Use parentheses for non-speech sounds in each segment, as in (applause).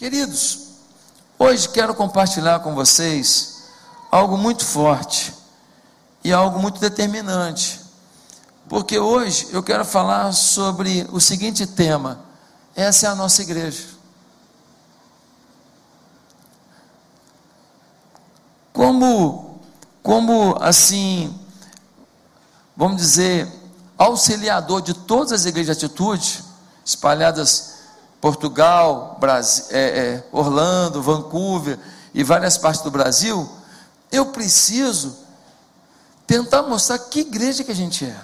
Queridos, hoje quero compartilhar com vocês algo muito forte e algo muito determinante, porque hoje eu quero falar sobre o seguinte tema: essa é a nossa igreja. Como, como assim, vamos dizer, auxiliador de todas as igrejas de atitude, espalhadas Portugal, Brasil, é, é, Orlando, Vancouver e várias partes do Brasil, eu preciso tentar mostrar que igreja que a gente é.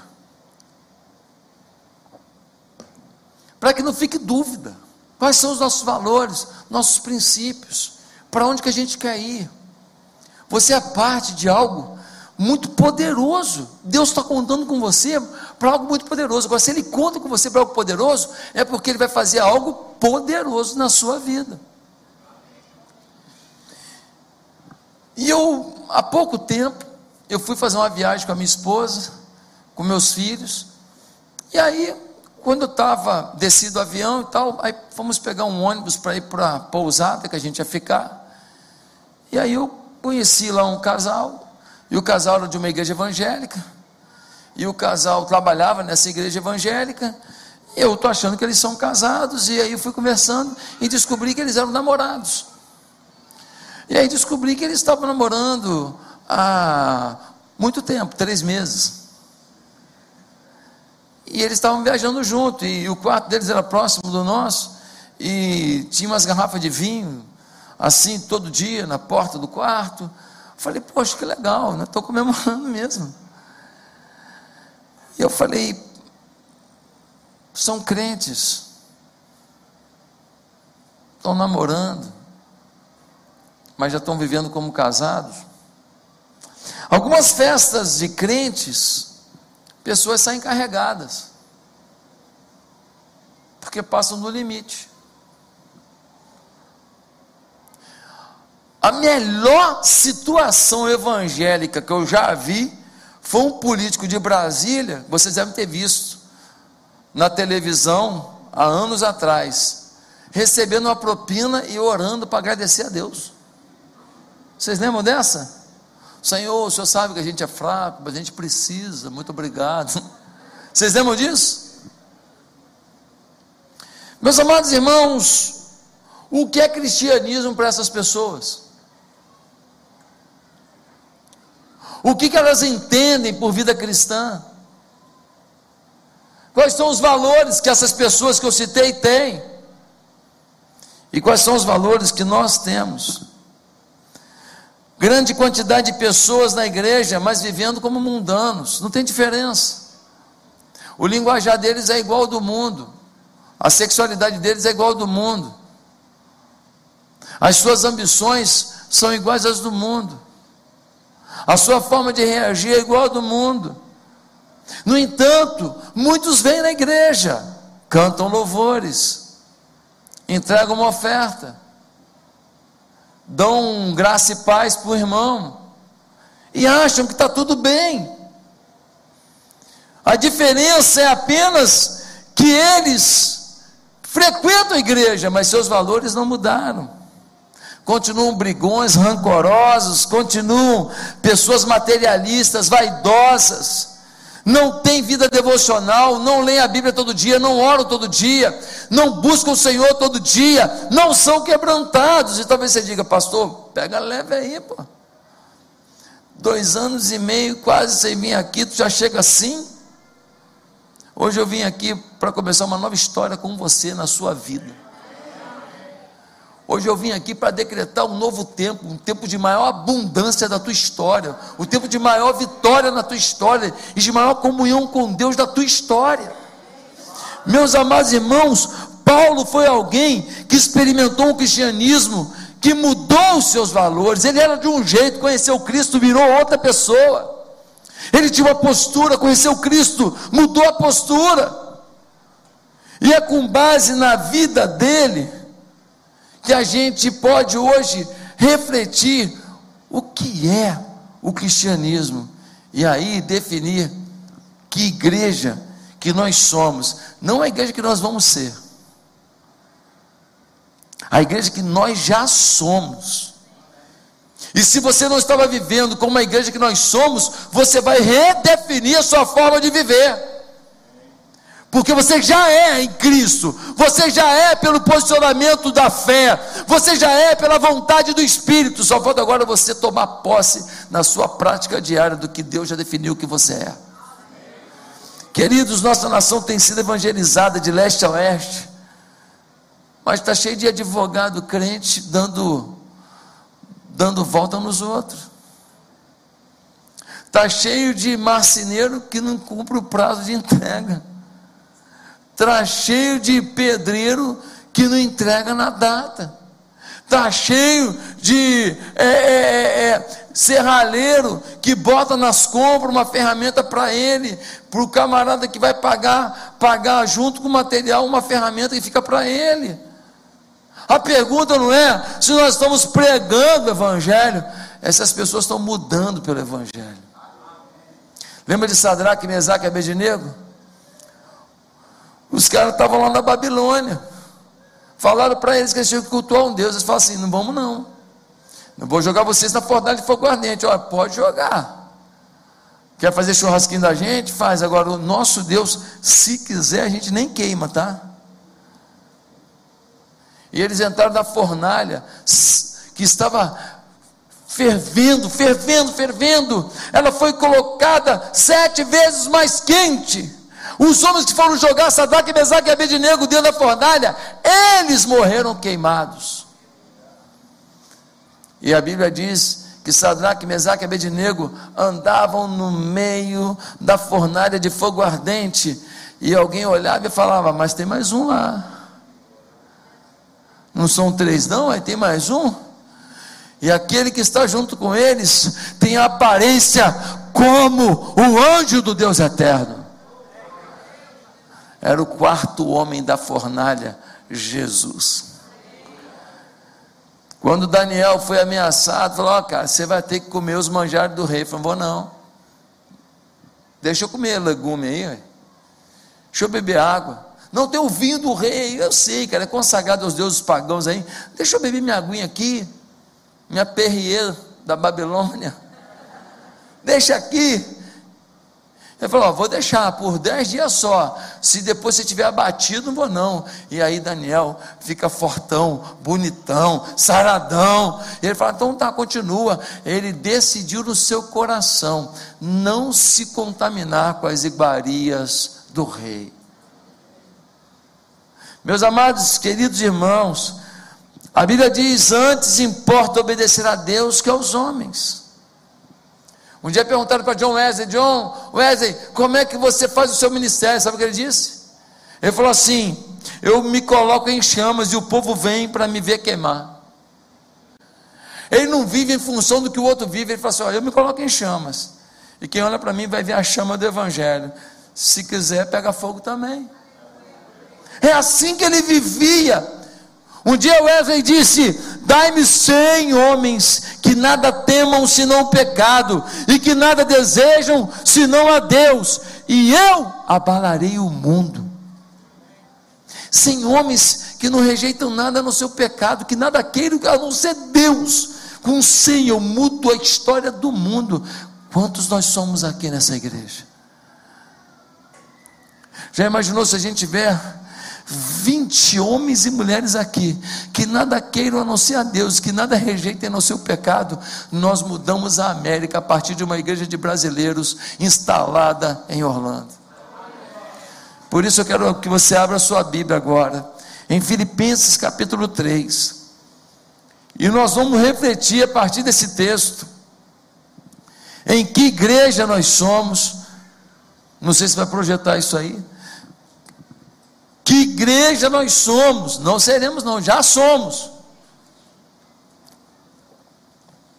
Para que não fique dúvida. Quais são os nossos valores, nossos princípios, para onde que a gente quer ir. Você é parte de algo muito poderoso. Deus está contando com você para algo muito poderoso. Agora, se Ele conta com você para algo poderoso, é porque Ele vai fazer algo poderoso na sua vida. E eu, há pouco tempo, eu fui fazer uma viagem com a minha esposa, com meus filhos, e aí, quando eu estava descido do avião e tal, aí fomos pegar um ônibus para ir para a pousada que a gente ia ficar, e aí eu conheci lá um casal, e o casal era de uma igreja evangélica. E o casal trabalhava nessa igreja evangélica. Eu estou achando que eles são casados. E aí eu fui conversando e descobri que eles eram namorados. E aí descobri que eles estavam namorando há muito tempo três meses. E eles estavam viajando junto. E o quarto deles era próximo do nosso. E tinha umas garrafas de vinho, assim, todo dia, na porta do quarto. Falei, poxa, que legal, né? Estou comemorando mesmo. E eu falei, são crentes, estão namorando, mas já estão vivendo como casados. Algumas festas de crentes, pessoas saem carregadas, porque passam do limite. A melhor situação evangélica que eu já vi foi um político de Brasília, vocês devem ter visto na televisão há anos atrás, recebendo uma propina e orando para agradecer a Deus. Vocês lembram dessa? Senhor, o Senhor sabe que a gente é fraco, mas a gente precisa, muito obrigado. (laughs) Vocês lembram disso? Meus amados irmãos, o que é cristianismo para essas pessoas? O que, que elas entendem por vida cristã? Quais são os valores que essas pessoas que eu citei têm? E quais são os valores que nós temos? Grande quantidade de pessoas na igreja, mas vivendo como mundanos, não tem diferença. O linguajar deles é igual ao do mundo, a sexualidade deles é igual ao do mundo, as suas ambições são iguais às do mundo. A sua forma de reagir é igual a do mundo. No entanto, muitos vêm na igreja, cantam louvores, entregam uma oferta, dão graça e paz para o irmão, e acham que está tudo bem. A diferença é apenas que eles frequentam a igreja, mas seus valores não mudaram continuam brigões, rancorosos, continuam pessoas materialistas, vaidosas, não têm vida devocional, não leem a Bíblia todo dia, não oram todo dia, não buscam o Senhor todo dia, não são quebrantados. E talvez você diga, pastor, pega leve aí, pô. Dois anos e meio, quase sem vir aqui, tu já chega assim. Hoje eu vim aqui para começar uma nova história com você na sua vida. Hoje eu vim aqui para decretar um novo tempo, um tempo de maior abundância da tua história, o um tempo de maior vitória na tua história e de maior comunhão com Deus da tua história. Meus amados irmãos, Paulo foi alguém que experimentou o cristianismo, que mudou os seus valores. Ele era de um jeito, conheceu Cristo, virou outra pessoa. Ele tinha uma postura, conheceu Cristo, mudou a postura. E é com base na vida dele que a gente pode hoje refletir o que é o cristianismo e aí definir que igreja que nós somos, não a igreja que nós vamos ser. A igreja que nós já somos. E se você não estava vivendo como a igreja que nós somos, você vai redefinir a sua forma de viver. Porque você já é em Cristo, você já é pelo posicionamento da fé, você já é pela vontade do Espírito. Só falta agora você tomar posse na sua prática diária do que Deus já definiu que você é. Queridos, nossa nação tem sido evangelizada de leste a oeste, mas está cheio de advogado crente dando dando volta nos outros. Está cheio de marceneiro que não cumpre o prazo de entrega. Está cheio de pedreiro que não entrega na data. Está cheio de é, é, é, é, serralheiro que bota nas compras uma ferramenta para ele, para o camarada que vai pagar, pagar junto com o material uma ferramenta que fica para ele. A pergunta não é se nós estamos pregando o Evangelho, essas pessoas estão mudando pelo Evangelho. Lembra de Sadraque, Mesaque e Abednego? Os caras estavam lá na Babilônia. Falaram para eles que eles tinham que cultuar um Deus. Eles falaram assim: não vamos não. Não vou jogar vocês na fornalha de fogo ardente. Olha, pode jogar. Quer fazer churrasquinho da gente? Faz. Agora, o nosso Deus, se quiser, a gente nem queima, tá? E eles entraram na fornalha que estava fervendo, fervendo, fervendo. Ela foi colocada sete vezes mais quente. Os homens que foram jogar Sadraque, Mesaque e Abednego dentro da fornalha, eles morreram queimados. E a Bíblia diz que Sadraque, Mesaque e Abednego andavam no meio da fornalha de fogo ardente, e alguém olhava e falava: Mas tem mais um lá. Não são três, não, aí tem mais um. E aquele que está junto com eles tem a aparência como o anjo do Deus eterno. Era o quarto homem da fornalha, Jesus. Quando Daniel foi ameaçado, falou: oh, cara, você vai ter que comer os manjares do rei. Falou: Vou não. Deixa eu comer legume aí. Deixa eu beber água. Não tem o vinho do rei, eu sei, cara, é consagrado aos deuses pagãos aí. Deixa eu beber minha aguinha aqui, minha perrier da Babilônia. Deixa aqui. Ele falou: ó, vou deixar por dez dias só. Se depois você tiver abatido, não vou não. E aí Daniel fica fortão, bonitão, saradão. E ele fala: então tá, continua. Ele decidiu no seu coração não se contaminar com as iguarias do rei. Meus amados, queridos irmãos, a Bíblia diz: antes importa obedecer a Deus que aos homens. Um dia perguntaram para John Wesley: John Wesley, como é que você faz o seu ministério? Sabe o que ele disse? Ele falou assim: Eu me coloco em chamas e o povo vem para me ver queimar. Ele não vive em função do que o outro vive. Ele fala assim: Eu me coloco em chamas. E quem olha para mim vai ver a chama do Evangelho. Se quiser, pega fogo também. É assim que ele vivia. Um dia Wesley disse: Dai-me cem homens que nada temam senão o pecado, e que nada desejam senão a Deus, e eu abalarei o mundo. Cem homens que não rejeitam nada no seu pecado, que nada queiram a não ser Deus. Com cem eu mudo a história do mundo. Quantos nós somos aqui nessa igreja? Já imaginou se a gente tiver 20 homens e mulheres aqui, que nada queiram a não ser a Deus, que nada rejeitem no seu pecado, nós mudamos a América a partir de uma igreja de brasileiros instalada em Orlando. Por isso eu quero que você abra a sua Bíblia agora, em Filipenses capítulo 3. E nós vamos refletir a partir desse texto, em que igreja nós somos. Não sei se vai projetar isso aí. Igreja nós somos? Não seremos, não, já somos.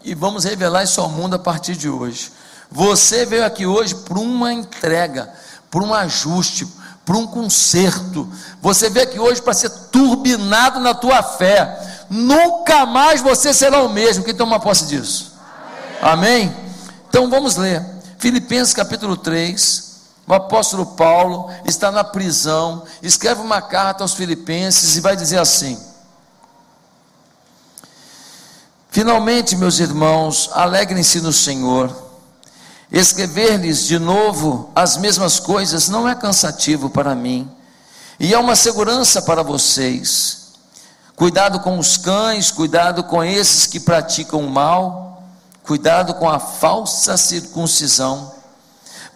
E vamos revelar isso ao mundo a partir de hoje. Você veio aqui hoje por uma entrega, por um ajuste, por um conserto. Você veio aqui hoje para ser turbinado na tua fé. Nunca mais você será o mesmo. Quem toma posse disso? Amém? Amém? Então vamos ler. Filipenses capítulo 3 o apóstolo Paulo está na prisão, escreve uma carta aos Filipenses e vai dizer assim: Finalmente, meus irmãos, alegrem-se no Senhor. Escrever-lhes de novo as mesmas coisas não é cansativo para mim, e é uma segurança para vocês. Cuidado com os cães, cuidado com esses que praticam o mal, cuidado com a falsa circuncisão,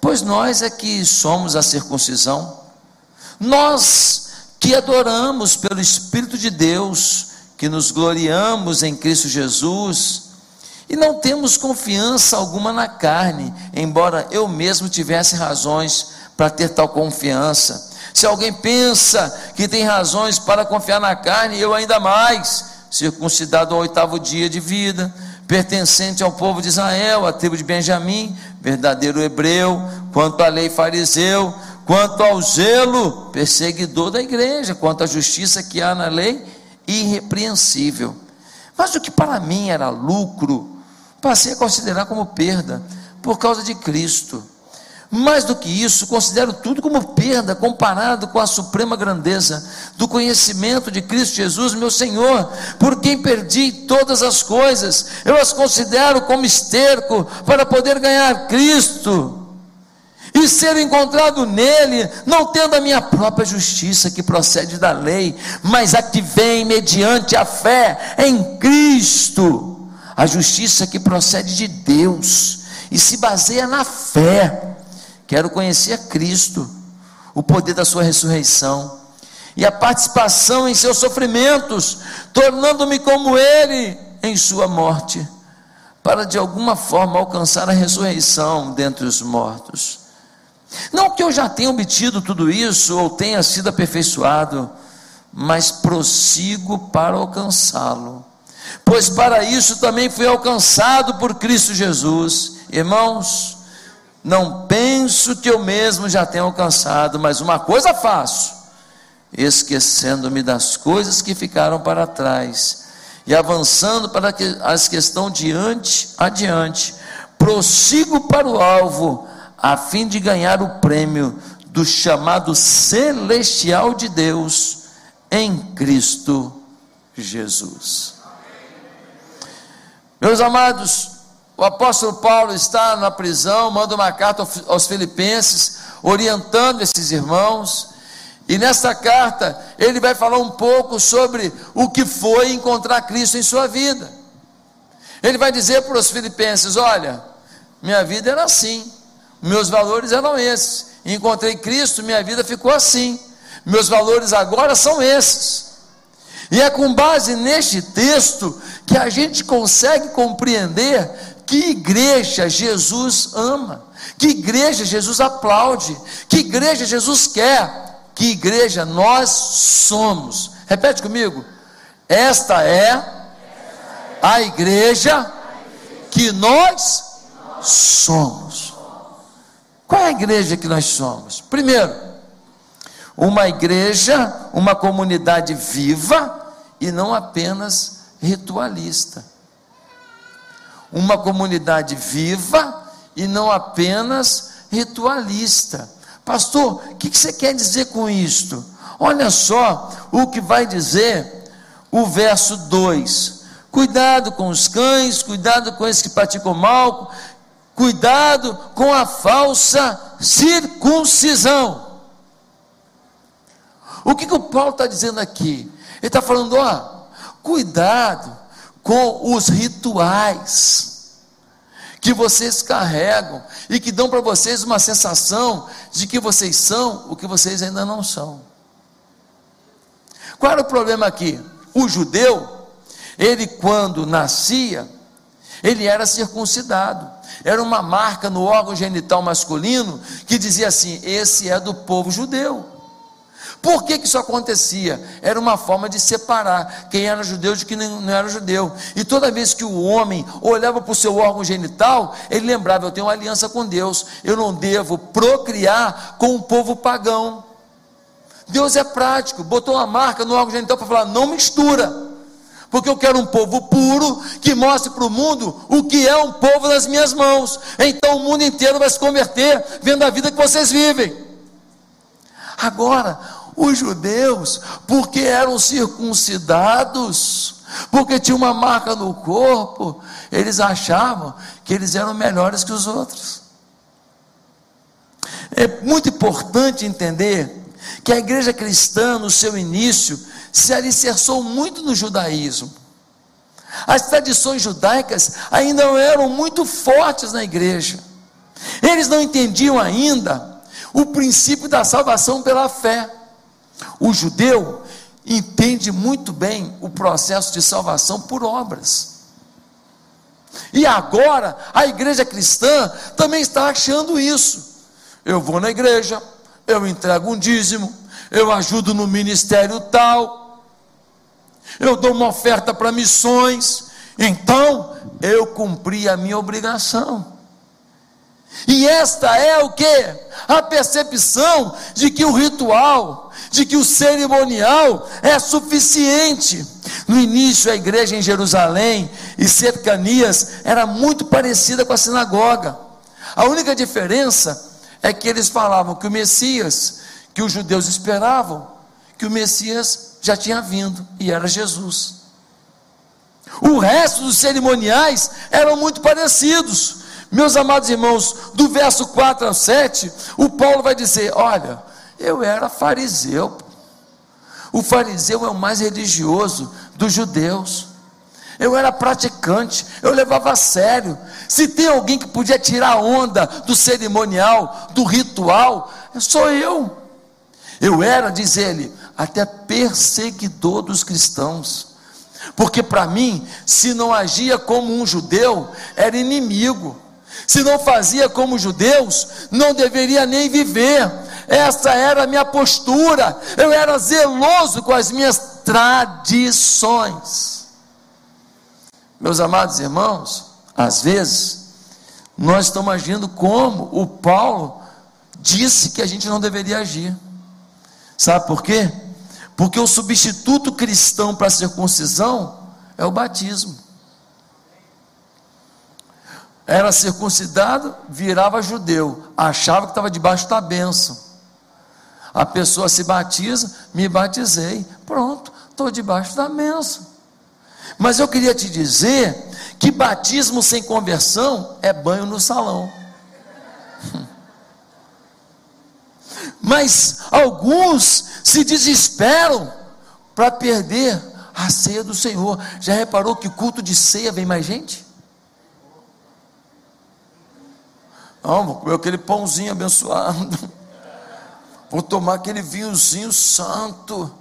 pois nós é que somos a circuncisão. Nós que adoramos pelo Espírito de Deus, que nos gloriamos em Cristo Jesus e não temos confiança alguma na carne, embora eu mesmo tivesse razões para ter tal confiança. Se alguém pensa que tem razões para confiar na carne, eu ainda mais, circuncidado ao oitavo dia de vida, pertencente ao povo de Israel, à tribo de Benjamim, verdadeiro hebreu, quanto à lei fariseu, quanto ao zelo, perseguidor da igreja, quanto à justiça que há na lei, irrepreensível. Mas o que para mim era lucro, passei a considerar como perda, por causa de Cristo. Mais do que isso, considero tudo como perda comparado com a suprema grandeza do conhecimento de Cristo Jesus, meu Senhor, por quem perdi todas as coisas. Eu as considero como esterco para poder ganhar Cristo e ser encontrado nele, não tendo a minha própria justiça que procede da lei, mas a que vem mediante a fé em Cristo, a justiça que procede de Deus e se baseia na fé. Quero conhecer a Cristo, o poder da sua ressurreição e a participação em seus sofrimentos, tornando-me como ele em sua morte, para de alguma forma alcançar a ressurreição dentre os mortos. Não que eu já tenha obtido tudo isso ou tenha sido aperfeiçoado, mas prossigo para alcançá-lo. Pois para isso também fui alcançado por Cristo Jesus. Irmãos, não penso que eu mesmo já tenha alcançado, mas uma coisa faço, esquecendo-me das coisas que ficaram para trás e avançando para as que estão diante, adiante, prossigo para o alvo a fim de ganhar o prêmio do chamado celestial de Deus em Cristo Jesus. Meus amados, o apóstolo Paulo está na prisão, manda uma carta aos Filipenses, orientando esses irmãos, e nesta carta ele vai falar um pouco sobre o que foi encontrar Cristo em sua vida. Ele vai dizer para os Filipenses: Olha, minha vida era assim, meus valores eram esses. Encontrei Cristo, minha vida ficou assim. Meus valores agora são esses. E é com base neste texto que a gente consegue compreender que igreja Jesus ama, que igreja Jesus aplaude, que igreja Jesus quer, que igreja nós somos. Repete comigo. Esta é a igreja que nós somos. Qual é a igreja que nós somos? Primeiro, uma igreja, uma comunidade viva e não apenas ritualista. Uma comunidade viva e não apenas ritualista. Pastor, o que você quer dizer com isto? Olha só o que vai dizer o verso 2. Cuidado com os cães, cuidado com esses que praticam mal, Cuidado com a falsa circuncisão. O que, que o Paulo está dizendo aqui? Ele está falando, ó, cuidado com os rituais que vocês carregam e que dão para vocês uma sensação de que vocês são o que vocês ainda não são. Qual era o problema aqui? O judeu, ele quando nascia, ele era circuncidado era uma marca no órgão genital masculino que dizia assim: esse é do povo judeu. Por que, que isso acontecia? Era uma forma de separar quem era judeu de quem não era judeu. E toda vez que o homem olhava para o seu órgão genital, ele lembrava: eu tenho uma aliança com Deus, eu não devo procriar com o povo pagão. Deus é prático, botou uma marca no órgão genital para falar: não mistura porque eu quero um povo puro que mostre para o mundo o que é um povo nas minhas mãos. Então o mundo inteiro vai se converter vendo a vida que vocês vivem. Agora, os judeus, porque eram circuncidados, porque tinha uma marca no corpo, eles achavam que eles eram melhores que os outros. É muito importante entender que a igreja cristã, no seu início, se alicerçou muito no judaísmo. As tradições judaicas ainda eram muito fortes na igreja. Eles não entendiam ainda o princípio da salvação pela fé. O judeu entende muito bem o processo de salvação por obras. E agora a igreja cristã também está achando isso. Eu vou na igreja, eu entrego um dízimo, eu ajudo no ministério tal, eu dou uma oferta para missões, então eu cumpri a minha obrigação. E esta é o que? A percepção de que o ritual, de que o cerimonial é suficiente. No início, a igreja em Jerusalém e cercanias era muito parecida com a sinagoga. A única diferença é que eles falavam que o Messias, que os judeus esperavam, que o Messias já tinha vindo e era Jesus. O resto dos cerimoniais eram muito parecidos. Meus amados irmãos, do verso 4 ao 7, o Paulo vai dizer: Olha, eu era fariseu. O fariseu é o mais religioso dos judeus. Eu era praticante, eu levava a sério. Se tem alguém que podia tirar onda do cerimonial, do ritual, sou eu. Eu era, diz ele, até perseguidor dos cristãos. Porque para mim, se não agia como um judeu, era inimigo. Se não fazia como judeus, não deveria nem viver. Essa era a minha postura. Eu era zeloso com as minhas tradições. Meus amados irmãos, às vezes, nós estamos agindo como o Paulo disse que a gente não deveria agir. Sabe por quê? Porque o substituto cristão para a circuncisão é o batismo. Era circuncidado, virava judeu, achava que estava debaixo da bênção. A pessoa se batiza, me batizei, pronto, estou debaixo da bênção. Mas eu queria te dizer que batismo sem conversão é banho no salão. (laughs) Mas alguns se desesperam para perder a ceia do Senhor. Já reparou que culto de ceia vem mais gente? Não, vou comer aquele pãozinho abençoado. Vou tomar aquele vinhozinho santo.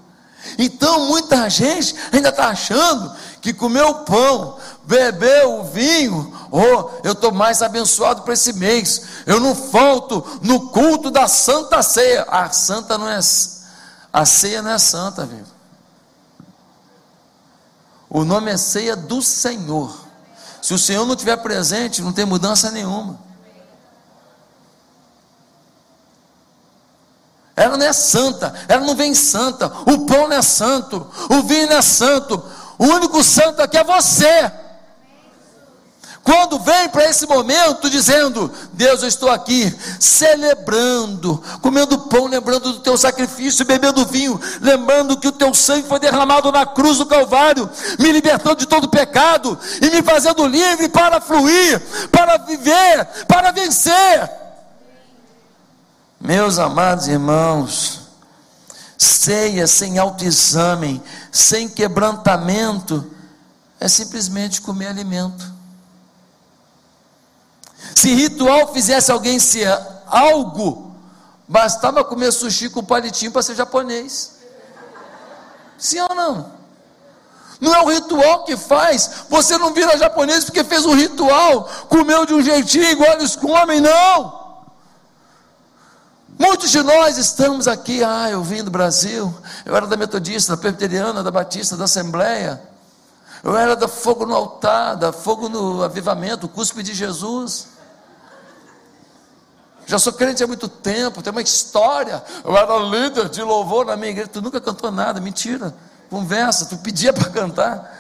Então muita gente ainda está achando que comer o pão, beber o vinho, oh, eu estou mais abençoado para esse mês. Eu não falto no culto da Santa Ceia. A santa não é a ceia não é santa, viu? O nome é ceia do Senhor. Se o Senhor não estiver presente, não tem mudança nenhuma. Ela não é santa, ela não vem santa, o pão não é santo, o vinho não é santo, o único santo aqui é você. Quando vem para esse momento dizendo: Deus, eu estou aqui celebrando, comendo pão, lembrando do teu sacrifício, bebendo vinho, lembrando que o teu sangue foi derramado na cruz do Calvário, me libertando de todo pecado e me fazendo livre para fluir, para viver, para vencer. Meus amados irmãos, ceia sem autoexame, sem quebrantamento, é simplesmente comer alimento. Se ritual fizesse alguém ser algo, bastava comer sushi com palitinho para ser japonês. Sim ou não? Não é o ritual que faz. Você não vira japonês porque fez um ritual, comeu de um jeitinho igual eles comem, não. Muitos de nós estamos aqui, ah, eu vim do Brasil, eu era da Metodista, da Presbiteriana, da Batista, da Assembleia, eu era da Fogo no Altar, da Fogo no Avivamento, Cuspe de Jesus. Já sou crente há muito tempo, tem uma história. Eu era líder de louvor na minha igreja. Tu nunca cantou nada, mentira. Conversa, tu pedia para cantar.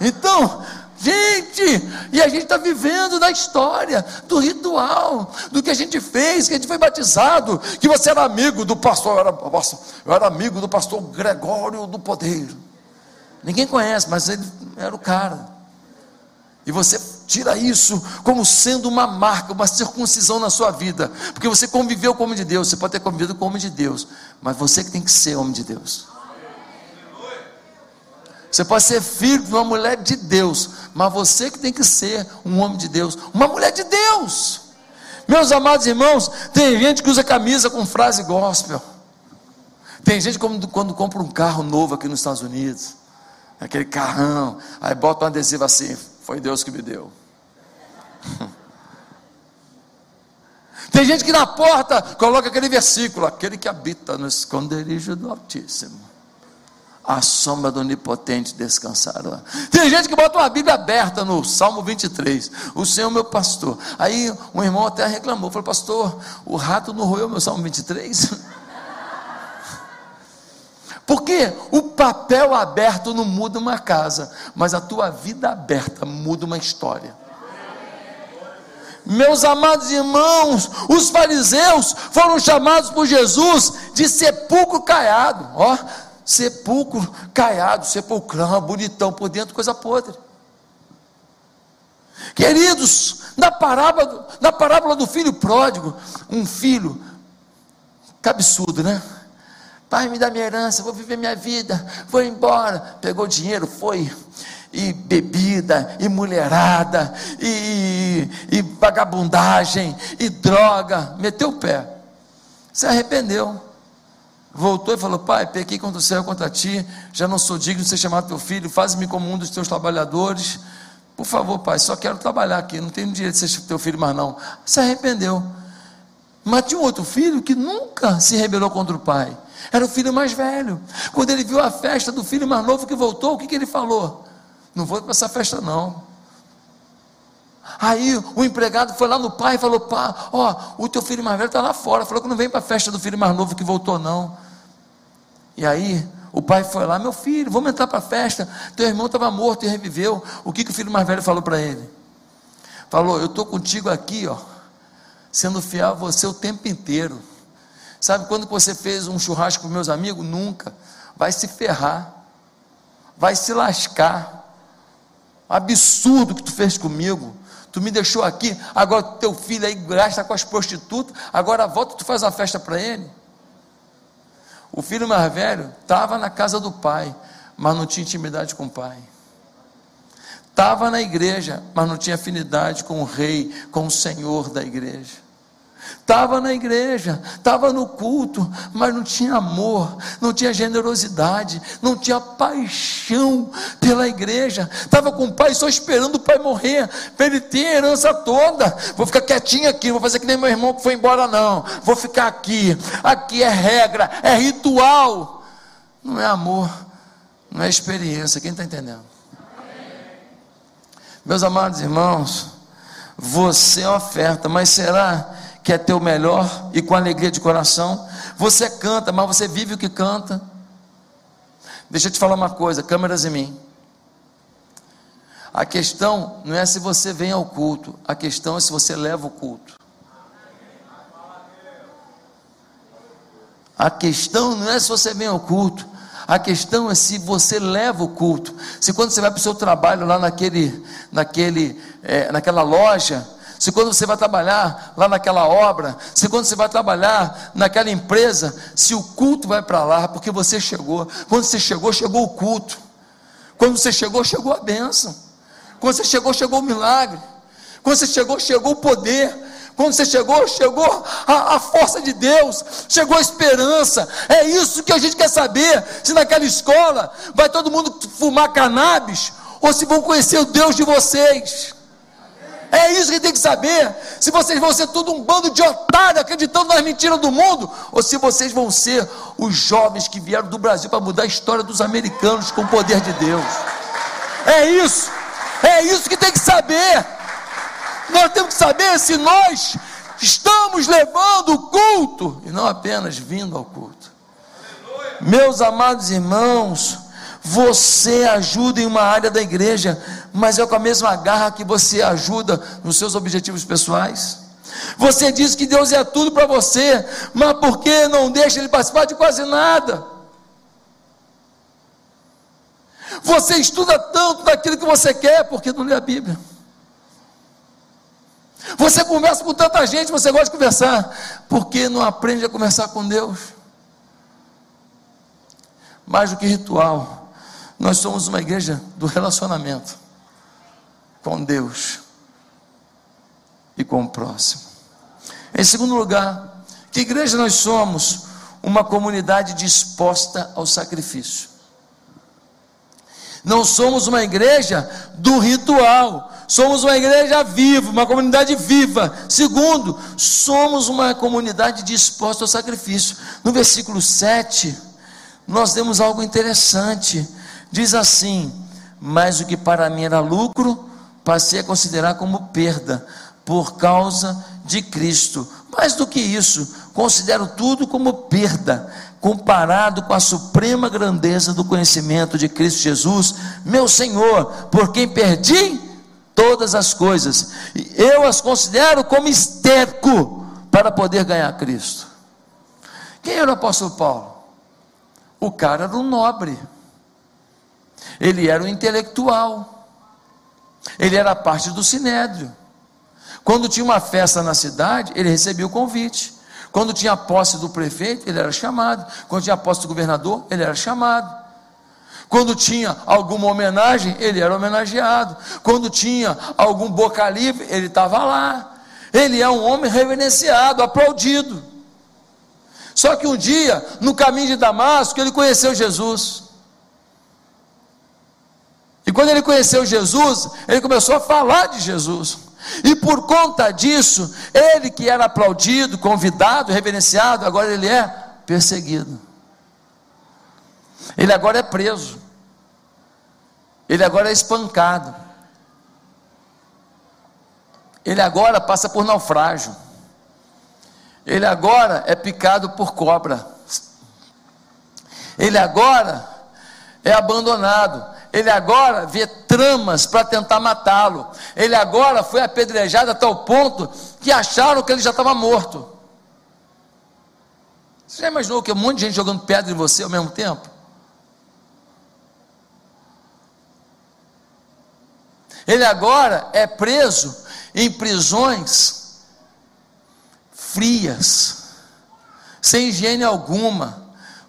Então, Gente, e a gente está vivendo da história, do ritual, do que a gente fez, que a gente foi batizado, que você era amigo do pastor, eu era, eu era amigo do pastor Gregório do Poder. Ninguém conhece, mas ele era o cara. E você tira isso como sendo uma marca, uma circuncisão na sua vida, porque você conviveu com o homem de Deus, você pode ter convivido com o homem de Deus, mas você que tem que ser homem de Deus. Você pode ser filho de uma mulher de Deus, mas você que tem que ser um homem de Deus, uma mulher de Deus. Meus amados irmãos, tem gente que usa camisa com frase gospel. Tem gente quando, quando compra um carro novo aqui nos Estados Unidos, aquele carrão, aí bota um adesivo assim, foi Deus que me deu. (laughs) Tem gente que na porta coloca aquele versículo, aquele que habita no esconderijo do Altíssimo. A sombra do Onipotente descansará. Tem gente que bota uma Bíblia aberta no Salmo 23. O Senhor meu pastor. Aí um irmão até reclamou, falou, pastor, o rato não roeu meu Salmo 23? (laughs) Porque o papel aberto não muda uma casa, mas a tua vida aberta muda uma história. Meus amados irmãos, os fariseus foram chamados por Jesus de sepulcro caiado. Ó, sepulcro caiado, sepulcrão, bonitão, por dentro coisa podre. Queridos, na parábola, na parábola do filho pródigo, um filho, que absurdo, né? Pai, me dá minha herança, vou viver minha vida, vou embora. Pegou dinheiro, foi. E bebida, e mulherada, e, e vagabundagem, e droga. Meteu o pé. Se arrependeu. Voltou e falou: Pai, pequei contra o céu contra ti. Já não sou digno de ser chamado teu filho. Faz-me como um dos teus trabalhadores. Por favor, pai, só quero trabalhar aqui. Não tenho direito de ser teu filho mais não. Se arrependeu. Mas tinha um outro filho que nunca se rebelou contra o pai. Era o filho mais velho. Quando ele viu a festa do filho mais novo que voltou, o que, que ele falou? Não vou para essa festa, não. Aí o empregado foi lá no pai e falou: Pá, ó, o teu filho mais velho está lá fora. Falou que não vem para a festa do filho mais novo que voltou, não. E aí o pai foi lá: Meu filho, vamos entrar para a festa. Teu irmão estava morto e reviveu. O que, que o filho mais velho falou para ele? Falou: Eu estou contigo aqui, ó, sendo fiel a você o tempo inteiro. Sabe quando você fez um churrasco com meus amigos? Nunca. Vai se ferrar. Vai se lascar. Absurdo que tu fez comigo. Tu me deixou aqui, agora teu filho aí gasta com as prostitutas, agora volta tu faz uma festa para ele. O filho mais velho estava na casa do pai, mas não tinha intimidade com o pai. Estava na igreja, mas não tinha afinidade com o rei, com o senhor da igreja. Estava na igreja, estava no culto, mas não tinha amor, não tinha generosidade, não tinha paixão pela igreja. Estava com o pai só esperando o pai morrer, para ele ter a herança toda. Vou ficar quietinho aqui, não vou fazer que nem meu irmão que foi embora, não. Vou ficar aqui. Aqui é regra, é ritual. Não é amor, não é experiência. Quem está entendendo? Meus amados irmãos, você é oferta, mas será quer ter o melhor e com alegria de coração. Você canta, mas você vive o que canta. Deixa eu te falar uma coisa, câmeras em mim. A questão não é se você vem ao culto, a questão é se você leva o culto. A questão não é se você vem ao culto, a questão é se você leva o culto. Se quando você vai para o seu trabalho lá naquele, naquele, é, naquela loja, se quando você vai trabalhar lá naquela obra, se quando você vai trabalhar naquela empresa, se o culto vai para lá, porque você chegou. Quando você chegou, chegou o culto. Quando você chegou, chegou a bênção. Quando você chegou, chegou o milagre. Quando você chegou, chegou o poder. Quando você chegou, chegou a, a, força de Deus, chegou a esperança. É isso que a gente quer saber. Se naquela escola vai todo mundo fumar cannabis, ou se vão conhecer o Deus de vocês. É isso que tem que saber. Se vocês vão ser tudo um bando de otários acreditando nas mentiras do mundo, ou se vocês vão ser os jovens que vieram do Brasil para mudar a história dos americanos com o poder de Deus. É isso. É isso que tem que saber. Nós temos que saber se nós estamos levando o culto e não apenas vindo ao culto. Meus amados irmãos, você ajuda em uma área da igreja, mas é com a mesma garra que você ajuda nos seus objetivos pessoais. Você diz que Deus é tudo para você, mas por que não deixa Ele participar de quase nada? Você estuda tanto daquilo que você quer, porque não lê a Bíblia. Você conversa com tanta gente, você gosta de conversar, porque não aprende a conversar com Deus. Mais do que ritual, nós somos uma igreja do relacionamento com Deus e com o próximo. Em segundo lugar, que igreja nós somos? Uma comunidade disposta ao sacrifício. Não somos uma igreja do ritual, somos uma igreja viva, uma comunidade viva. Segundo, somos uma comunidade disposta ao sacrifício. No versículo 7, nós temos algo interessante. Diz assim: Mas o que para mim era lucro, passei a considerar como perda, por causa de Cristo. Mais do que isso, considero tudo como perda, comparado com a suprema grandeza do conhecimento de Cristo Jesus, meu Senhor, por quem perdi todas as coisas, eu as considero como esterco para poder ganhar Cristo. Quem era o apóstolo Paulo? O cara era um nobre, ele era um intelectual, ele era parte do sinédrio. Quando tinha uma festa na cidade, ele recebia o convite. Quando tinha posse do prefeito, ele era chamado. Quando tinha posse do governador, ele era chamado. Quando tinha alguma homenagem, ele era homenageado. Quando tinha algum boca livre, ele estava lá. Ele é um homem reverenciado, aplaudido. Só que um dia, no caminho de Damasco, ele conheceu Jesus. E quando ele conheceu Jesus, ele começou a falar de Jesus. E por conta disso, ele que era aplaudido, convidado, reverenciado, agora ele é perseguido. Ele agora é preso. Ele agora é espancado. Ele agora passa por naufrágio. Ele agora é picado por cobra. Ele agora é abandonado. Ele agora vê tramas para tentar matá-lo. Ele agora foi apedrejado a tal ponto que acharam que ele já estava morto. Você já imaginou que um monte de gente jogando pedra em você ao mesmo tempo? Ele agora é preso em prisões frias, sem higiene alguma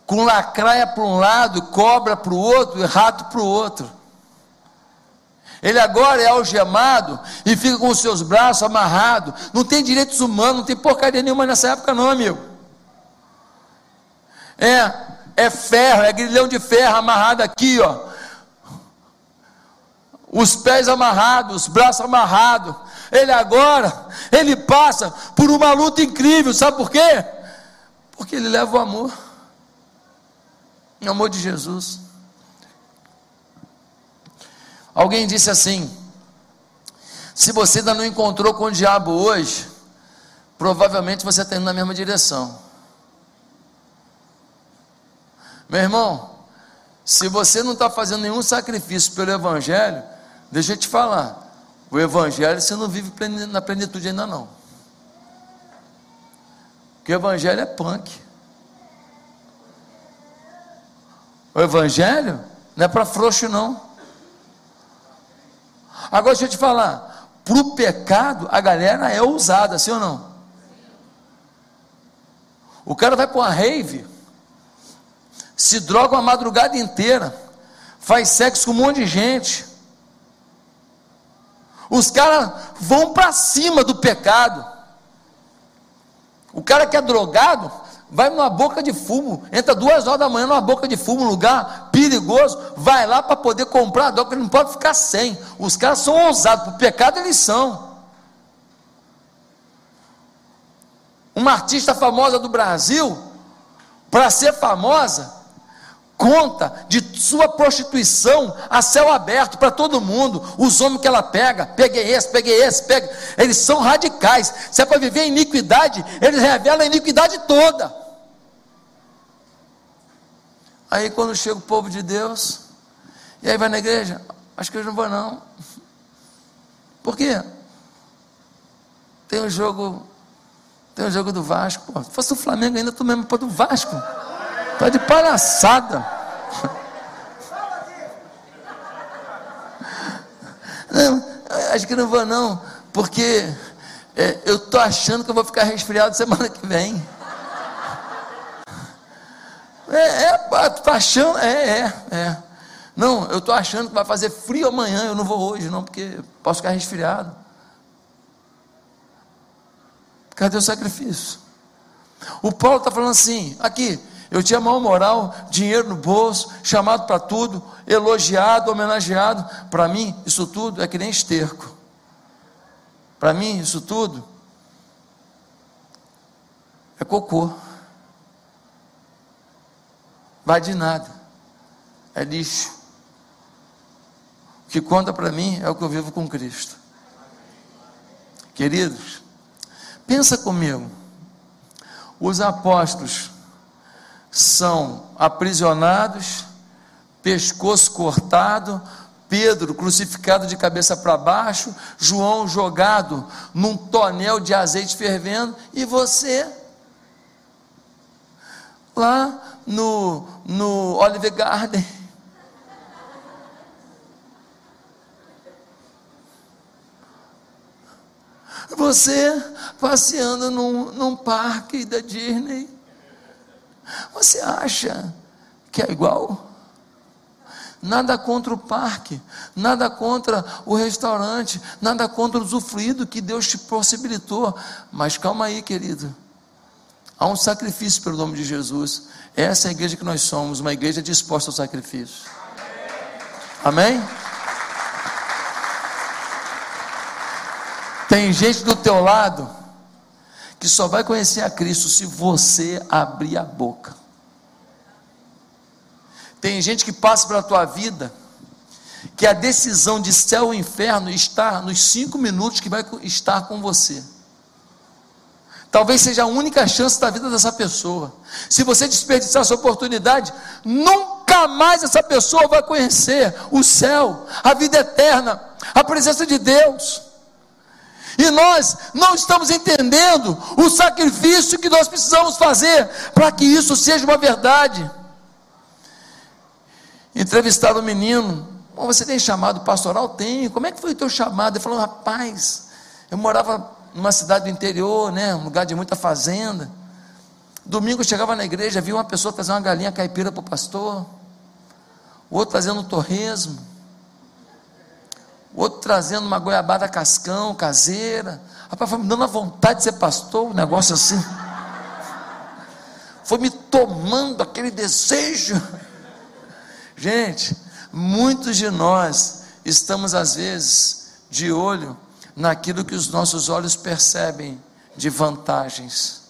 com lacraia para um lado, cobra para o outro e rato para o outro. Ele agora é algemado e fica com os seus braços amarrados. Não tem direitos humanos, não tem porcaria nenhuma nessa época, não, amigo. É, é ferro, é grilhão de ferro amarrado aqui, ó. Os pés amarrados, os braços amarrados. Ele agora, ele passa por uma luta incrível, sabe por quê? Porque ele leva o amor. Em amor de Jesus. Alguém disse assim: se você ainda não encontrou com o diabo hoje, provavelmente você está indo na mesma direção. Meu irmão, se você não está fazendo nenhum sacrifício pelo Evangelho, deixa eu te falar, o Evangelho você não vive na plenitude ainda não. Porque o Evangelho é punk. O Evangelho não é para frouxo, não. Agora deixa eu te falar: para o pecado, a galera é ousada, sim ou não? O cara vai para uma rave, se droga uma madrugada inteira, faz sexo com um monte de gente. Os caras vão para cima do pecado. O cara que é drogado vai numa boca de fumo, entra duas horas da manhã numa boca de fumo, um lugar perigoso, vai lá para poder comprar a droga, ele não pode ficar sem. Os caras são ousados, por pecado eles são. Uma artista famosa do Brasil, para ser famosa, conta de sua prostituição a céu aberto para todo mundo. Os homens que ela pega, peguei esse, peguei esse, pega. Eles são radicais. Se é para viver iniquidade, eles revelam a iniquidade toda. Aí quando chega o povo de Deus, e aí vai na igreja, acho que eu não vou não. Por quê? Tem o um jogo, tem o um jogo do Vasco. Pô, se fosse o Flamengo ainda, tu mesmo para do Vasco. Tá de palhaçada. Não, acho que não vou não, porque é, eu tô achando que eu vou ficar resfriado semana que vem. É, é, tô achando, é, é, é. Não, eu tô achando que vai fazer frio amanhã, eu não vou hoje, não, porque posso ficar resfriado. Cadê o sacrifício? O Paulo está falando assim, aqui, eu tinha mal moral, dinheiro no bolso, chamado para tudo, elogiado, homenageado. Para mim, isso tudo é que nem esterco. Para mim, isso tudo é cocô. Vai de nada. É lixo. O que conta para mim é o que eu vivo com Cristo. Queridos, pensa comigo. Os apóstolos são aprisionados, pescoço cortado, Pedro crucificado de cabeça para baixo, João jogado num tonel de azeite fervendo, e você lá no, no Olive Garden. Você passeando num, num parque da Disney. Você acha que é igual? Nada contra o parque, nada contra o restaurante, nada contra o usufruído que Deus te possibilitou. Mas calma aí, querido. Há um sacrifício pelo nome de Jesus. Essa é a igreja que nós somos, uma igreja disposta ao sacrifício. Amém? Tem gente do teu lado que só vai conhecer a Cristo se você abrir a boca. Tem gente que passa pela tua vida que a decisão de céu ou inferno está nos cinco minutos que vai estar com você. Talvez seja a única chance da vida dessa pessoa. Se você desperdiçar essa oportunidade, nunca mais essa pessoa vai conhecer o céu, a vida eterna, a presença de Deus. E nós não estamos entendendo o sacrifício que nós precisamos fazer para que isso seja uma verdade. Entrevistado um menino, você tem chamado pastoral? Tenho. Como é que foi o teu chamado? Ele falou, rapaz, eu morava numa cidade do interior, né, um lugar de muita fazenda. Domingo chegava na igreja, via uma pessoa trazer uma galinha caipira para o pastor, o outro trazendo um torresmo outro trazendo uma goiabada cascão, caseira. Rapaz, foi me dando a vontade de ser pastor, um negócio assim. Foi me tomando aquele desejo. Gente, muitos de nós estamos às vezes de olho naquilo que os nossos olhos percebem de vantagens.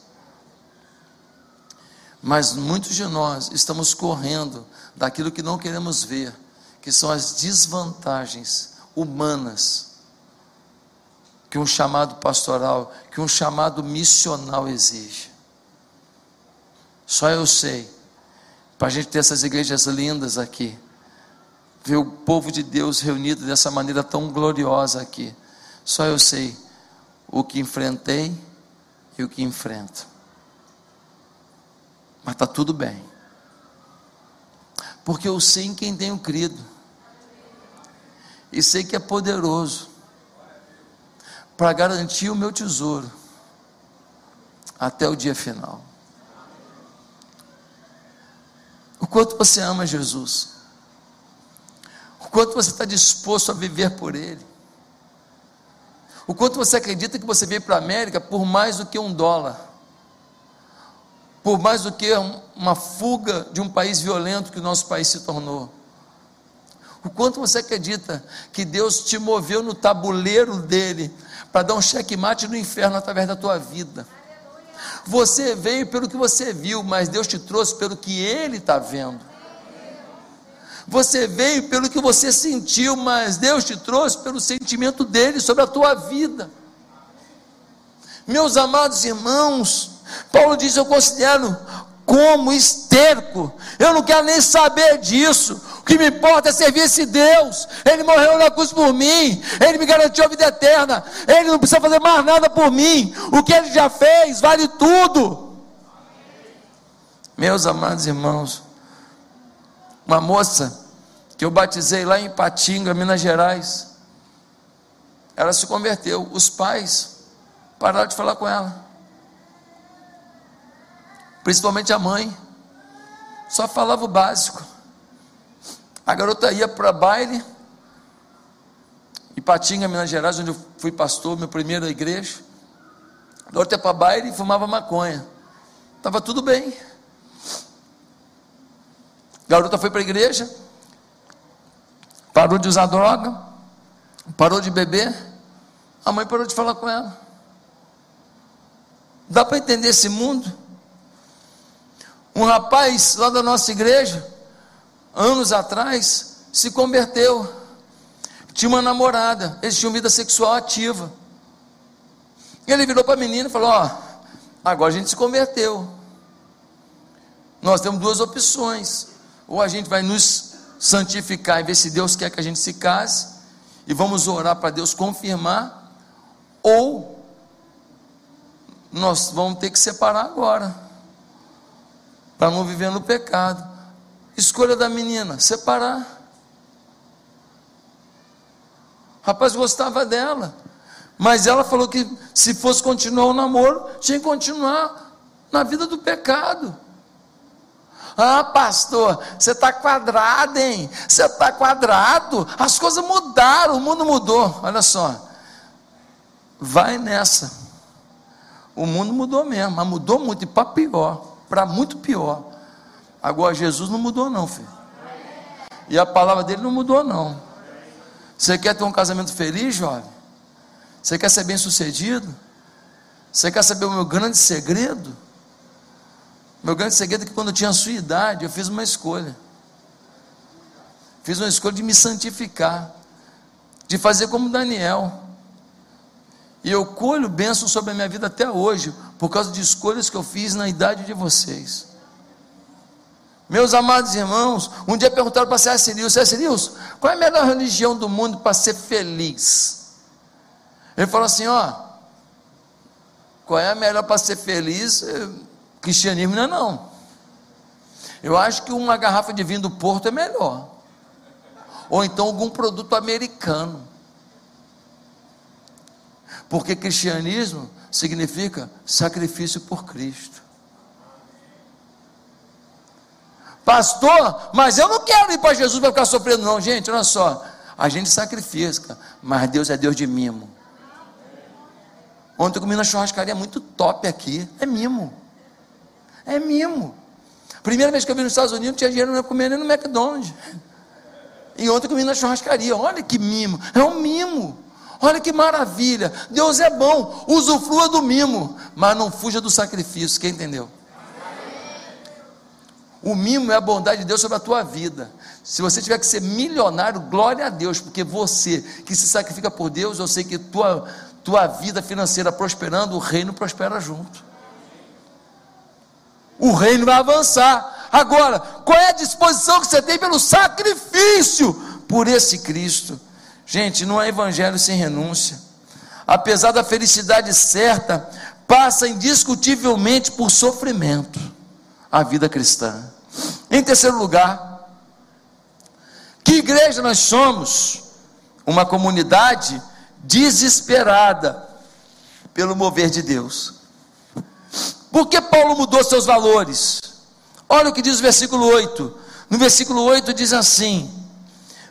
Mas muitos de nós estamos correndo daquilo que não queremos ver, que são as desvantagens humanas que um chamado pastoral, que um chamado missional exige. Só eu sei, para a gente ter essas igrejas lindas aqui, ver o povo de Deus reunido dessa maneira tão gloriosa aqui, só eu sei o que enfrentei e o que enfrento. Mas está tudo bem, porque eu sei em quem tenho crido e sei que é poderoso para garantir o meu tesouro até o dia final. O quanto você ama Jesus, o quanto você está disposto a viver por Ele, o quanto você acredita que você veio para a América por mais do que um dólar, por mais do que uma fuga de um país violento que o nosso país se tornou. O quanto você acredita que Deus te moveu no tabuleiro dele para dar um checkmate no inferno através da tua vida? Você veio pelo que você viu, mas Deus te trouxe pelo que Ele está vendo. Você veio pelo que você sentiu, mas Deus te trouxe pelo sentimento dele sobre a tua vida. Meus amados irmãos, Paulo diz: Eu considero como esterco, eu não quero nem saber disso, o que me importa é servir esse Deus. Ele morreu na cruz por mim. Ele me garantiu a vida eterna. Ele não precisa fazer mais nada por mim. O que ele já fez vale tudo. Meus amados irmãos, uma moça que eu batizei lá em Patinga, Minas Gerais, ela se converteu. Os pais pararam de falar com ela. Principalmente a mãe. Só falava o básico. A garota ia para baile. Ipatinga, Minas Gerais, onde eu fui pastor, minha primeira igreja. A ia para baile e fumava maconha. Estava tudo bem. Garota foi para a igreja, parou de usar droga, parou de beber, a mãe parou de falar com ela. Dá para entender esse mundo? Um rapaz lá da nossa igreja, anos atrás, se converteu. Tinha uma namorada, eles tinham vida sexual ativa. Ele virou para a menina e falou: Ó, agora a gente se converteu. Nós temos duas opções. Ou a gente vai nos santificar e ver se Deus quer que a gente se case, e vamos orar para Deus confirmar, ou nós vamos ter que separar agora, para não viver no pecado. Escolha da menina, separar. O rapaz gostava dela, mas ela falou que se fosse continuar o namoro, tinha que continuar na vida do pecado. Ah, pastor, você está quadrado, hein? Você está quadrado. As coisas mudaram, o mundo mudou. Olha só. Vai nessa. O mundo mudou mesmo, mas mudou muito e para pior, para muito pior. Agora Jesus não mudou não, filho. E a palavra dele não mudou não. Você quer ter um casamento feliz, jovem? Você quer ser bem sucedido? Você quer saber o meu grande segredo? Meu grande segredo é que quando eu tinha a sua idade, eu fiz uma escolha. Fiz uma escolha de me santificar, de fazer como Daniel. E eu colho bênção sobre a minha vida até hoje, por causa de escolhas que eu fiz na idade de vocês. Meus amados irmãos, um dia perguntaram para C.S. Lewis, C.S. Lewis, qual é a melhor religião do mundo para ser feliz? Ele falou assim, ó, qual é a melhor para ser feliz? Cristianismo não é não. Eu acho que uma garrafa de vinho do Porto é melhor. Ou então algum produto americano. Porque cristianismo significa sacrifício por Cristo. Pastor, mas eu não quero ir para Jesus para ficar sofrendo, não, gente. Olha só, a gente sacrifica, mas Deus é Deus de mimo. Ontem eu comi na churrascaria muito top aqui, é mimo. É mimo. Primeira vez que eu vim nos Estados Unidos, tinha dinheiro para comer nem no McDonald's. E ontem comi na churrascaria. Olha que mimo. É um mimo. Olha que maravilha. Deus é bom. Usufrua do mimo. Mas não fuja do sacrifício. Quem entendeu? O mimo é a bondade de Deus sobre a tua vida. Se você tiver que ser milionário, glória a Deus, porque você que se sacrifica por Deus, eu sei que tua, tua vida financeira prosperando, o reino prospera junto o reino vai avançar. Agora, qual é a disposição que você tem pelo sacrifício por esse Cristo? Gente, não é evangelho sem renúncia. Apesar da felicidade certa, passa indiscutivelmente por sofrimento a vida cristã. Em terceiro lugar, que igreja nós somos? Uma comunidade desesperada pelo mover de Deus. Por que Paulo mudou seus valores? Olha o que diz o versículo 8. No versículo 8 diz assim: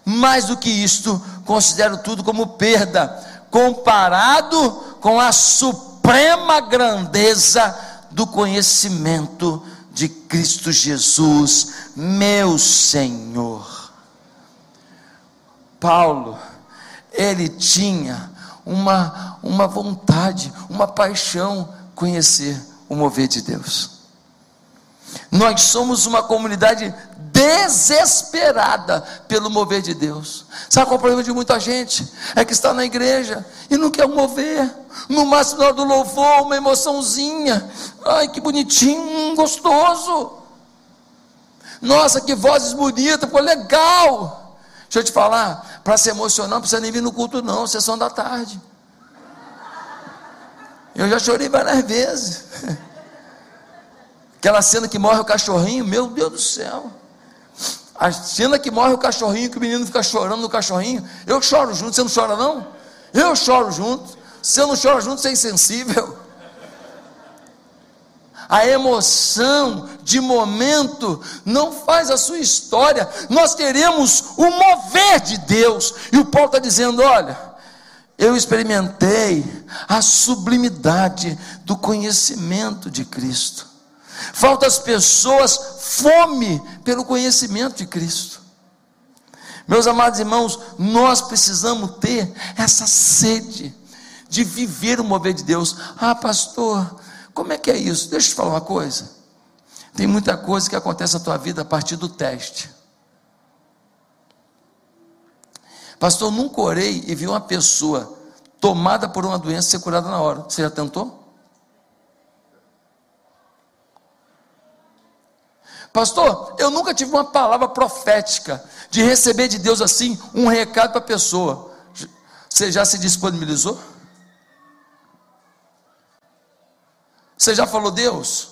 Mais do que isto, considero tudo como perda, comparado com a suprema grandeza do conhecimento de Cristo Jesus, meu Senhor. Paulo, ele tinha uma, uma vontade, uma paixão conhecer o mover de Deus. Nós somos uma comunidade desesperada pelo mover de Deus. Sabe qual é o problema de muita gente? É que está na igreja e não quer mover. No máximo na hora do louvor, uma emoçãozinha. Ai, que bonitinho, hum, gostoso. Nossa, que vozes bonitas, foi legal. Deixa eu te falar, para se emocionar, não precisa nem vir no culto, não, sessão da tarde. Eu já chorei várias vezes. (laughs) Aquela cena que morre o cachorrinho, meu Deus do céu. A cena que morre o cachorrinho, que o menino fica chorando no cachorrinho. Eu choro junto, você não chora não? Eu choro junto. Se eu não choro junto, você é insensível. (laughs) A emoção de momento não faz a sua história. Nós queremos o mover de Deus. E o Paulo está dizendo: olha, eu experimentei a sublimidade do conhecimento de Cristo. Falta às pessoas fome pelo conhecimento de Cristo. Meus amados irmãos, nós precisamos ter essa sede de viver o mover de Deus. Ah, pastor, como é que é isso? Deixa eu te falar uma coisa. Tem muita coisa que acontece na tua vida a partir do teste. Pastor, nunca orei e vi uma pessoa tomada por uma doença ser curada na hora. Você já tentou? Pastor, eu nunca tive uma palavra profética de receber de Deus assim um recado para a pessoa. Você já se disponibilizou? Você já falou, Deus,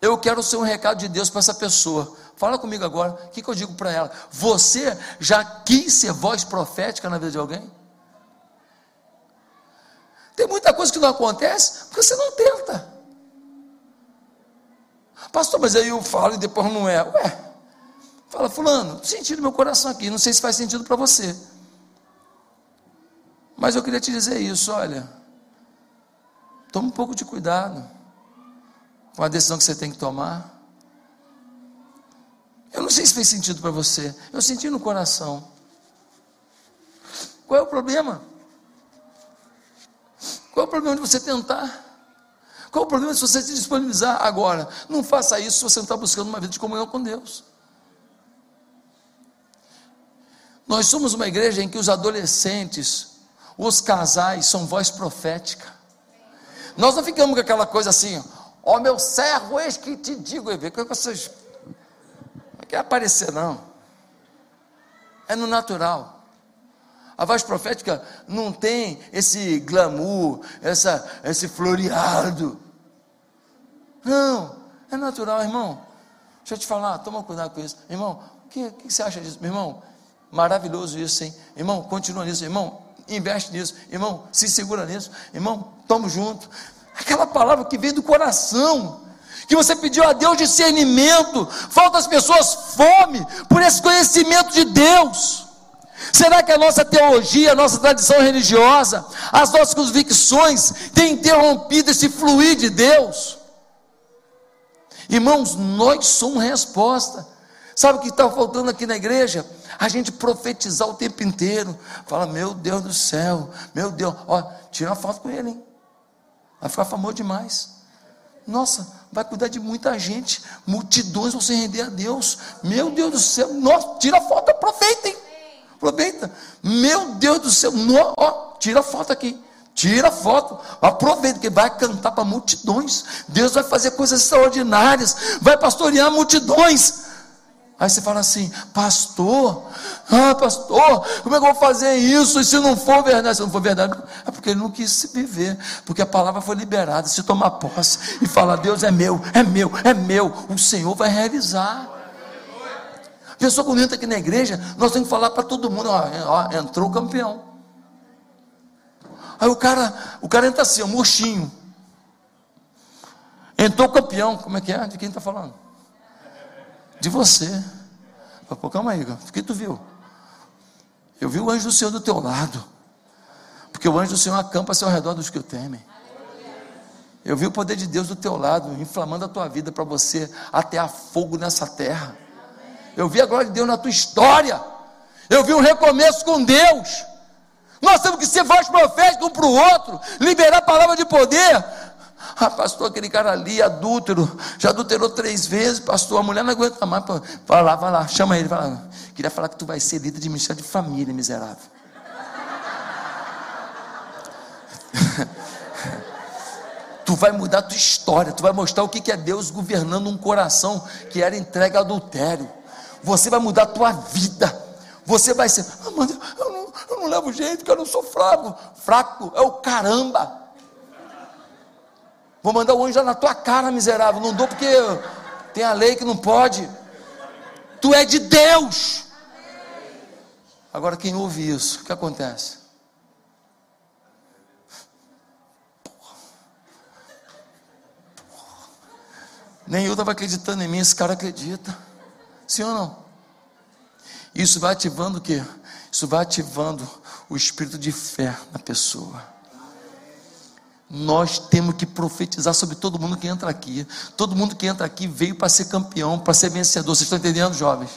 eu quero ser um recado de Deus para essa pessoa. Fala comigo agora, o que, que eu digo para ela? Você já quis ser voz profética na vida de alguém? Tem muita coisa que não acontece porque você não tenta. Pastor, mas aí eu falo e depois não é. Ué, fala, Fulano, senti no meu coração aqui, não sei se faz sentido para você. Mas eu queria te dizer isso: olha, toma um pouco de cuidado com a decisão que você tem que tomar. Eu não sei se fez sentido para você, eu senti no coração. Qual é o problema? Qual é o problema de você tentar? Qual o problema se você se disponibilizar agora? Não faça isso se você não está buscando uma vida de comunhão com Deus. Nós somos uma igreja em que os adolescentes, os casais, são voz profética. Nós não ficamos com aquela coisa assim, ó oh, meu servo, eis que te digo, que vocês não quer aparecer, não. É no natural. A voz profética não tem esse glamour, essa, esse floreado. Não, é natural, irmão. Deixa eu te falar, toma cuidado com isso. Irmão, o que, que você acha disso? Meu irmão, maravilhoso isso, hein? Irmão, continua nisso. Irmão, investe nisso. Irmão, se segura nisso. Irmão, tamo junto. Aquela palavra que vem do coração que você pediu a Deus discernimento, falta as pessoas fome por esse conhecimento de Deus. Será que a nossa teologia, a nossa tradição religiosa, as nossas convicções têm interrompido esse fluir de Deus? Irmãos, nós somos resposta. Sabe o que está faltando aqui na igreja? A gente profetizar o tempo inteiro. Fala, meu Deus do céu, meu Deus, ó, tira uma foto com ele, hein? Vai ficar famoso demais. Nossa, vai cuidar de muita gente. Multidões vão se render a Deus. Meu Deus do céu, nossa, tira a foto, aproveita? Aproveita. Meu Deus do céu. No, ó, tira a foto aqui. Tira a foto, aproveita, que vai cantar para multidões. Deus vai fazer coisas extraordinárias, vai pastorear multidões. Aí você fala assim, pastor, ah, pastor, como é que eu vou fazer isso? E se não for verdade, se não for verdade, é porque ele não quis se viver, porque a palavra foi liberada. Se tomar posse e falar, Deus é meu, é meu, é meu, o Senhor vai realizar. Pessoa quando entra aqui na igreja, nós temos que falar para todo mundo, ó, ó, entrou o campeão. Aí o cara, o cara entra assim, ó, murchinho. Entrou o campeão, como é que é? De quem está falando? De você. Pô, calma aí, o que tu viu? Eu vi o anjo do Senhor do teu lado. Porque o anjo do Senhor acampa-se ao redor dos que o temem. Eu vi o poder de Deus do teu lado, inflamando a tua vida para você atear fogo nessa terra. Eu vi a glória de Deus na tua história. Eu vi um recomeço com Deus. Nós temos que ser voz profética um para o outro, liberar a palavra de poder. Ah, pastor, aquele cara ali, adúltero, já adulterou três vezes, pastor, a mulher não aguenta mais. Vai lá, vai lá, chama ele, vai lá. Queria falar que tu vai ser líder de ministério de família, miserável. (laughs) tu vai mudar a tua história, tu vai mostrar o que é Deus governando um coração que era entregue ao adultério você vai mudar a tua vida. Você vai ser, ah, eu não, eu não levo jeito, porque eu não sou fraco. Fraco é o caramba. Vou mandar o anjo lá na tua cara, miserável. Não dou porque tem a lei que não pode. Tu é de Deus. Agora, quem ouve isso, o que acontece? Nem eu estava acreditando em mim, esse cara acredita. Sim ou não? Isso vai ativando o quê? Isso vai ativando o espírito de fé na pessoa. Nós temos que profetizar sobre todo mundo que entra aqui. Todo mundo que entra aqui veio para ser campeão, para ser vencedor. Vocês estão entendendo, jovens?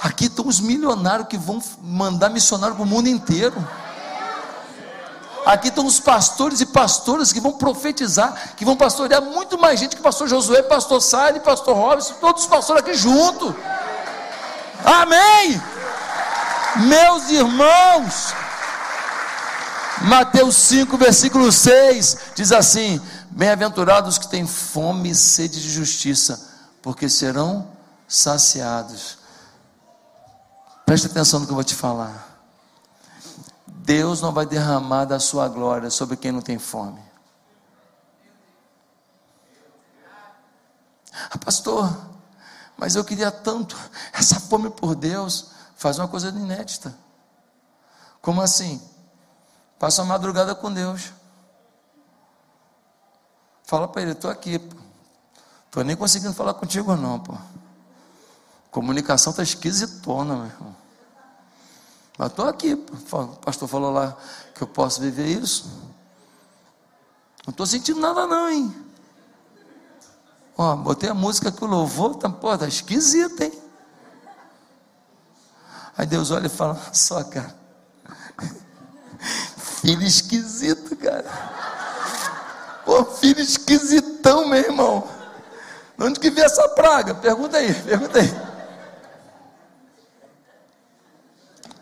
Aqui estão os milionários que vão mandar missionário para o mundo inteiro. Aqui estão os pastores e pastoras que vão profetizar, que vão pastorear muito mais gente que pastor Josué, pastor Sale, pastor Robson, todos os pastores aqui junto. Amém! Meus irmãos, Mateus 5, versículo 6 diz assim: Bem-aventurados que têm fome e sede de justiça, porque serão saciados. Preste atenção no que eu vou te falar. Deus não vai derramar da sua glória sobre quem não tem fome. Ah, pastor, mas eu queria tanto essa fome por Deus. Faz uma coisa inédita. Como assim? Passa a madrugada com Deus. Fala para ele, estou aqui. Tô nem conseguindo falar contigo não, pô. Comunicação está esquisitona, meu irmão. Mas estou aqui, pô. o pastor falou lá que eu posso viver isso. Não estou sentindo nada não, hein? Ó, botei a música que o louvor, tá, pô, tá esquisito, hein? Aí Deus olha e fala, só cara, filho esquisito, cara. Pô, filho esquisitão, meu irmão. De onde que veio essa praga? Pergunta aí, pergunta aí.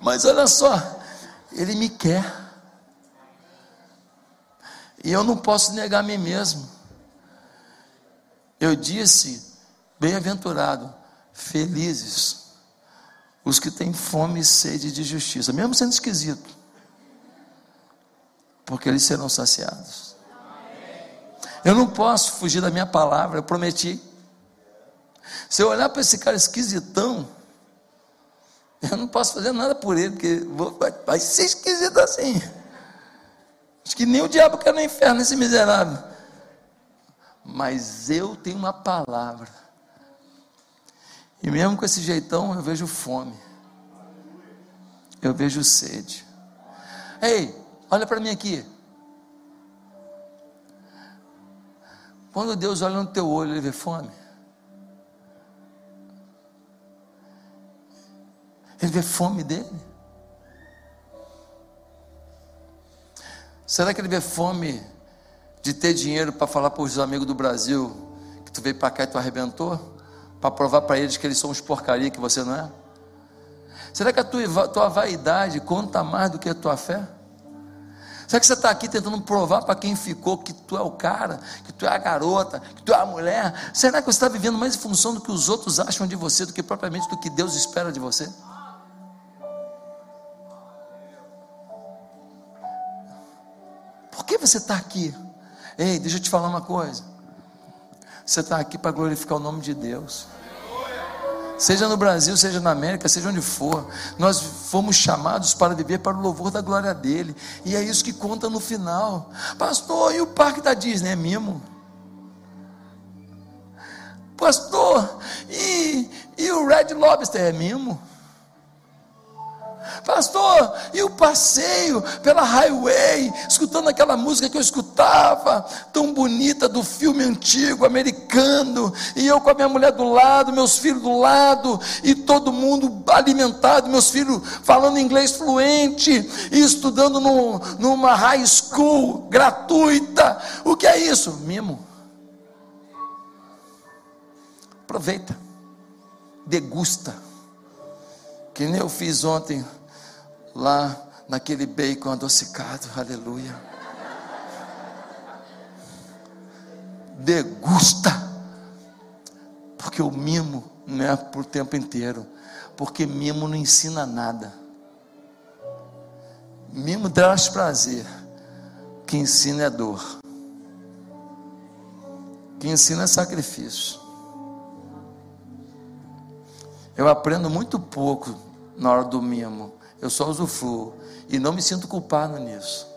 Mas olha só, ele me quer. E eu não posso negar a mim mesmo. Eu disse, bem-aventurado, felizes os que têm fome e sede de justiça, mesmo sendo esquisito, porque eles serão saciados. Eu não posso fugir da minha palavra, eu prometi. Se eu olhar para esse cara esquisitão, eu não posso fazer nada por ele, porque vai ser esquisito assim. Acho que nem o diabo quer no inferno, esse miserável. Mas eu tenho uma palavra e mesmo com esse jeitão, eu vejo fome. Eu vejo sede. Ei, olha para mim aqui. Quando Deus olha no teu olho, ele vê fome. Ele vê fome dele. Será que ele vê fome de ter dinheiro para falar para os amigos do Brasil que tu veio para cá e tu arrebentou? para provar para eles que eles são uns porcaria que você não é? Será que a tua, tua vaidade conta mais do que a tua fé? Será que você está aqui tentando provar para quem ficou que tu é o cara, que tu é a garota, que tu é a mulher? Será que você está vivendo mais em função do que os outros acham de você do que propriamente do que Deus espera de você? Por que você está aqui? Ei, deixa eu te falar uma coisa. Você está aqui para glorificar o nome de Deus. Seja no Brasil, seja na América, seja onde for, nós fomos chamados para viver para o louvor da glória dele, e é isso que conta no final. Pastor, e o parque da Disney é mimo? Pastor, e, e o Red Lobster é mimo? Pastor, e o passeio pela highway, escutando aquela música que eu escutava, tão bonita do filme antigo americano, e eu com a minha mulher do lado, meus filhos do lado, e todo mundo alimentado, meus filhos falando inglês fluente, e estudando no, numa high school gratuita. O que é isso? Mimo. Aproveita, degusta. Que nem eu fiz ontem lá naquele bacon adocicado, aleluia. Degusta, porque o mimo não é por tempo inteiro, porque mimo não ensina nada. Mimo traz prazer, que ensina é dor, que ensina é sacrifício. Eu aprendo muito pouco na hora do mimo eu só usufruo e não me sinto culpado nisso.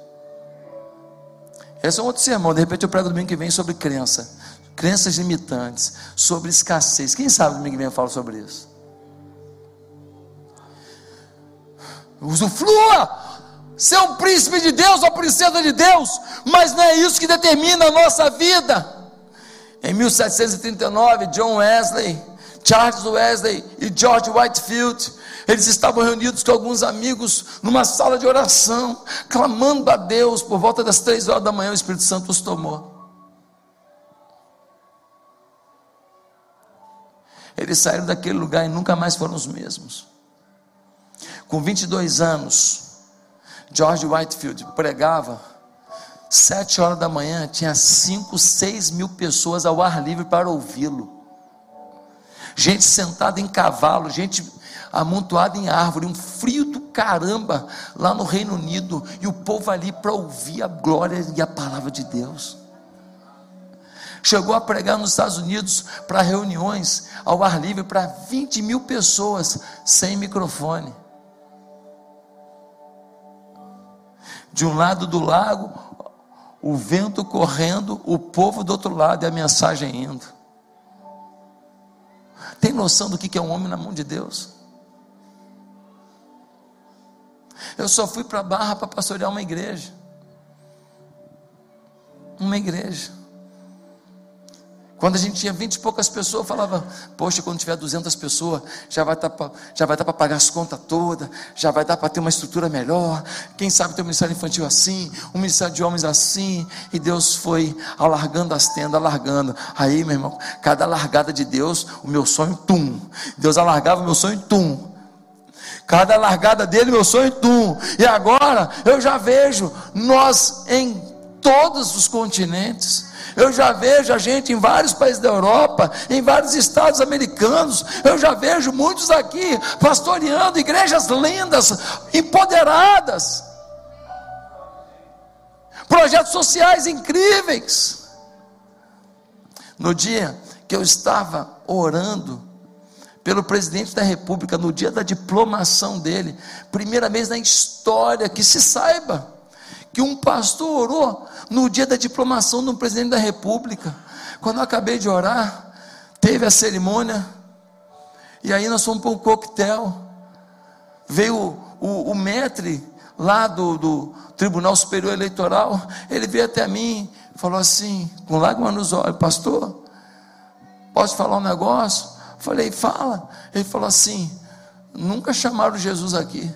Esse é um outro sermão, de repente eu prego domingo que vem sobre crença. crenças limitantes, sobre escassez. Quem sabe domingo que vem eu falo sobre isso? Usufrua! Ser um príncipe de Deus ou princesa de Deus, mas não é isso que determina a nossa vida. Em 1739, John Wesley, Charles Wesley e George Whitefield, eles estavam reunidos com alguns amigos numa sala de oração, clamando a Deus. Por volta das três horas da manhã, o Espírito Santo os tomou. Eles saíram daquele lugar e nunca mais foram os mesmos. Com 22 anos, George Whitefield pregava, sete horas da manhã, tinha cinco, seis mil pessoas ao ar livre para ouvi-lo. Gente sentada em cavalo, gente amontoada em árvore, um frio do caramba lá no Reino Unido, e o povo ali para ouvir a glória e a palavra de Deus. Chegou a pregar nos Estados Unidos para reuniões ao ar livre para 20 mil pessoas sem microfone. De um lado do lago, o vento correndo, o povo do outro lado e a mensagem indo. Tem noção do que é um homem na mão de Deus? Eu só fui para a Barra para pastorear uma igreja. Uma igreja. Quando a gente tinha vinte e poucas pessoas, eu falava, poxa, quando tiver duzentas pessoas, já vai tá dar para pagar as contas todas, já vai dar para ter uma estrutura melhor. Quem sabe ter um ministério infantil assim, um ministério de homens assim. E Deus foi alargando as tendas, alargando. Aí, meu irmão, cada largada de Deus, o meu sonho, tum. Deus alargava o meu sonho, tum. Cada largada dele, meu sonho, tum. E agora eu já vejo nós em todos os continentes eu já vejo a gente em vários países da Europa, em vários estados americanos. Eu já vejo muitos aqui pastoreando igrejas lindas, empoderadas. Projetos sociais incríveis. No dia que eu estava orando pelo presidente da República, no dia da diplomação dele, primeira vez na história que se saiba que um pastor orou no dia da diplomação do presidente da República. Quando eu acabei de orar, teve a cerimônia, e aí nós fomos para um coquetel. Veio o, o, o metre lá do, do Tribunal Superior Eleitoral, ele veio até mim, falou assim, com lágrimas nos olhos, pastor, posso falar um negócio? Falei, fala. Ele falou assim: nunca chamaram Jesus aqui.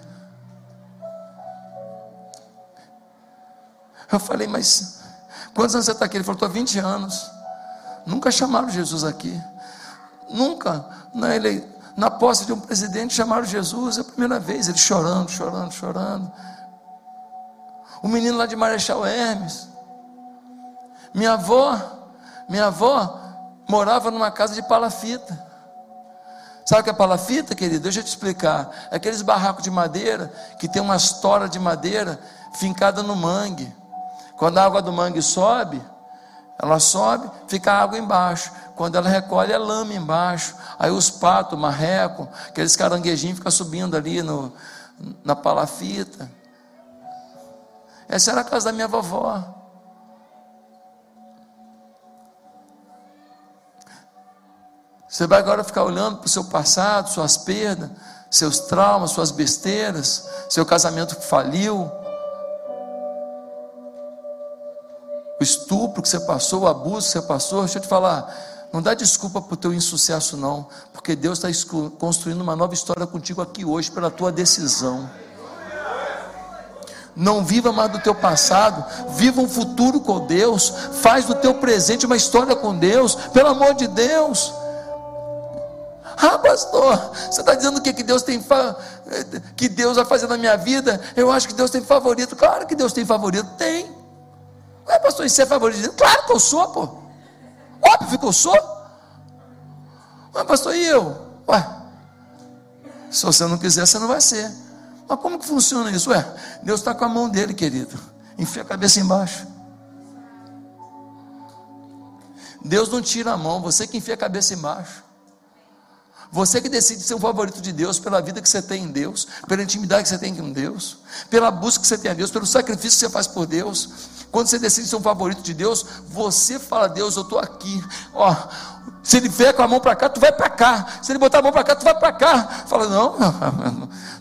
Eu falei, mas quantos anos você está aqui? Ele falou, estou há 20 anos. Nunca chamaram Jesus aqui. Nunca, na, ele, na posse de um presidente, chamaram Jesus. É a primeira vez, ele chorando, chorando, chorando. O menino lá de Marechal Hermes. Minha avó, minha avó morava numa casa de palafita. Sabe o que é palafita, querido? Deixa eu te explicar. É aqueles barracos de madeira que tem uma história de madeira fincada no mangue. Quando a água do mangue sobe, ela sobe, fica a água embaixo. Quando ela recolhe, é lama embaixo. Aí os patos, marreco, aqueles caranguejinhos ficam subindo ali no, na palafita. Essa era a casa da minha vovó. Você vai agora ficar olhando para o seu passado, suas perdas, seus traumas, suas besteiras, seu casamento que faliu, o estupro que você passou, o abuso que você passou, deixa eu te falar, não dá desculpa para o teu insucesso, não, porque Deus está construindo uma nova história contigo aqui hoje, pela tua decisão. Não viva mais do teu passado, viva um futuro com Deus, faz do teu presente uma história com Deus, pelo amor de Deus. Ah, pastor, você está dizendo que, que Deus tem que Deus vai fazer na minha vida? Eu acho que Deus tem favorito. Claro que Deus tem favorito, tem. Ué, pastor, isso é favorito? Claro que eu sou, pô. Óbvio que eu sou. Mas, pastor, e eu? Ué, se você não quiser, você não vai ser. Mas como que funciona isso? Ué, Deus está com a mão dele, querido. Enfia a cabeça embaixo. Deus não tira a mão, você que enfia a cabeça embaixo. Você que decide ser um favorito de Deus pela vida que você tem em Deus, pela intimidade que você tem com Deus, pela busca que você tem a Deus, pelo sacrifício que você faz por Deus. Quando você decide ser um favorito de Deus, você fala: Deus, eu estou aqui. Ó, se ele vier com a mão para cá, tu vai para cá. Se ele botar a mão para cá, tu vai para cá. Fala: Não,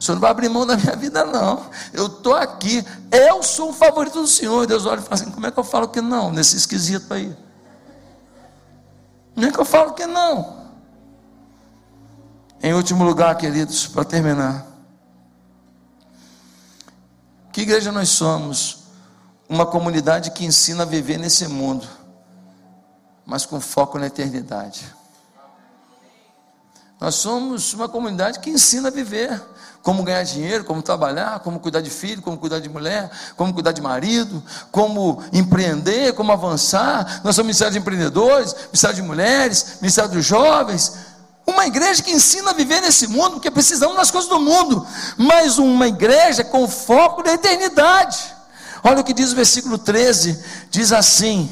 o senhor não vai abrir mão da minha vida, não. Eu estou aqui. Eu sou um favorito do Senhor. Deus olha e fala assim: Como é que eu falo que não nesse esquisito aí? Como é que eu falo que não? Em último lugar, queridos, para terminar. Que igreja nós somos? Uma comunidade que ensina a viver nesse mundo, mas com foco na eternidade. Nós somos uma comunidade que ensina a viver, como ganhar dinheiro, como trabalhar, como cuidar de filho, como cuidar de mulher, como cuidar de marido, como empreender, como avançar. Nós somos ministério de empreendedores, ministério de mulheres, ministério dos jovens. Uma igreja que ensina a viver nesse mundo, porque precisamos das coisas do mundo, mas uma igreja com foco na eternidade. Olha o que diz o versículo 13: diz assim: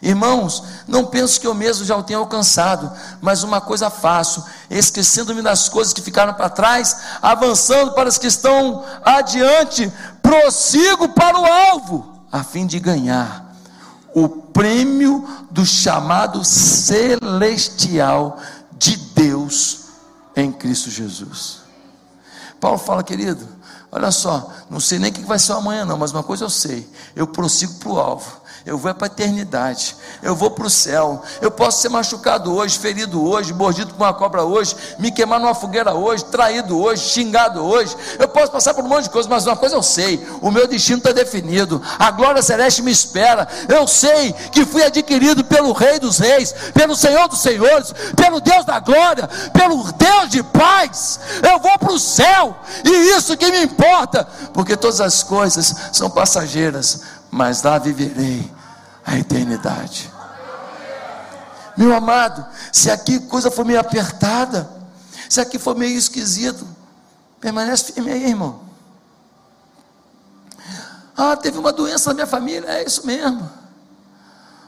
Irmãos, não penso que eu mesmo já o tenha alcançado, mas uma coisa faço, esquecendo-me das coisas que ficaram para trás, avançando para as que estão adiante, prossigo para o alvo, a fim de ganhar o prêmio do chamado celestial de Deus em Cristo Jesus. Paulo fala, querido, olha só, não sei nem o que vai ser amanhã, não, mas uma coisa eu sei, eu prossigo para o alvo eu vou para a eternidade, eu vou para o céu. Eu posso ser machucado hoje, ferido hoje, mordido por uma cobra hoje, me queimar numa fogueira hoje, traído hoje, xingado hoje. Eu posso passar por um monte de coisas, mas uma coisa eu sei: o meu destino está definido, a glória celeste me espera. Eu sei que fui adquirido pelo Rei dos Reis, pelo Senhor dos Senhores, pelo Deus da glória, pelo Deus de paz. Eu vou para o céu, e isso que me importa, porque todas as coisas são passageiras mas lá viverei a eternidade. Meu amado, se aqui coisa for meio apertada, se aqui for meio esquisito, permanece firme aí, irmão. Ah, teve uma doença na minha família, é isso mesmo.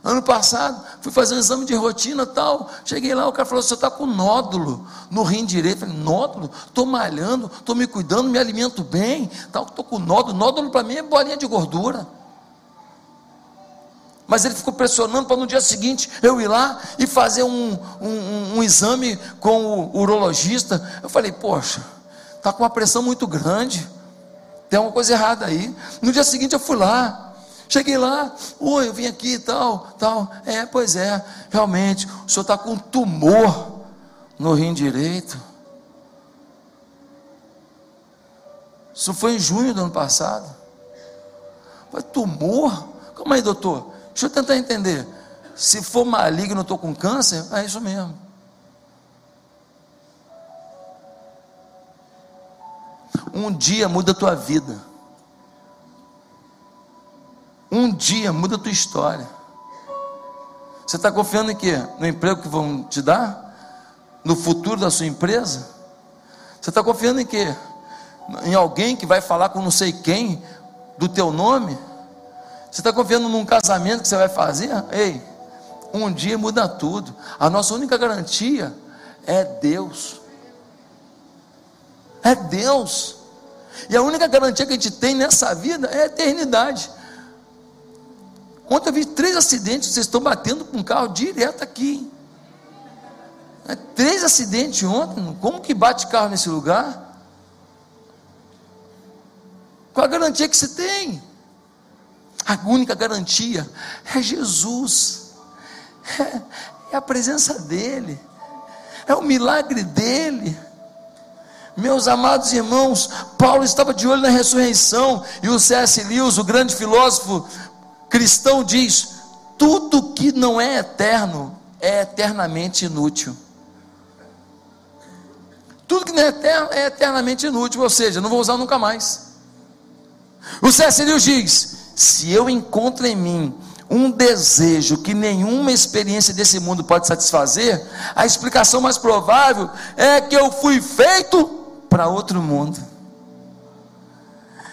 Ano passado, fui fazer um exame de rotina tal. Cheguei lá, o cara falou: você está com nódulo no rim direito. falei: nódulo? Estou malhando, estou me cuidando, me alimento bem. Estou com nódulo. Nódulo para mim é bolinha de gordura. Mas ele ficou pressionando para no dia seguinte eu ir lá e fazer um, um, um exame com o urologista. Eu falei, poxa, está com uma pressão muito grande, tem alguma coisa errada aí. No dia seguinte eu fui lá. Cheguei lá, oi, eu vim aqui e tal, tal. É, pois é, realmente, o senhor está com um tumor no rim direito. Isso foi em junho do ano passado. Foi tumor? Calma aí, doutor. Deixa eu tentar entender. Se for maligno, eu estou com câncer, é isso mesmo. Um dia muda a tua vida. Um dia muda a tua história. Você está confiando em quê? No emprego que vão te dar? No futuro da sua empresa? Você está confiando em quê? Em alguém que vai falar com não sei quem do teu nome? Você está confiando num casamento que você vai fazer? Ei, um dia muda tudo. A nossa única garantia é Deus. É Deus. E a única garantia que a gente tem nessa vida é a eternidade. Ontem eu vi três acidentes, vocês estão batendo com um carro direto aqui. É, três acidentes ontem, como que bate carro nesse lugar? Qual a garantia que você tem? A única garantia é Jesus, é, é, a presença dEle, é o milagre dEle. Meus amados irmãos, Paulo estava de olho na ressurreição, e o C.S. Lewis, o grande filósofo cristão, diz: tudo que não é eterno é eternamente inútil. Tudo que não é eterno é eternamente inútil, ou seja, não vou usar nunca mais. O C.S. Lewis diz: se eu encontro em mim um desejo que nenhuma experiência desse mundo pode satisfazer, a explicação mais provável é que eu fui feito para outro mundo.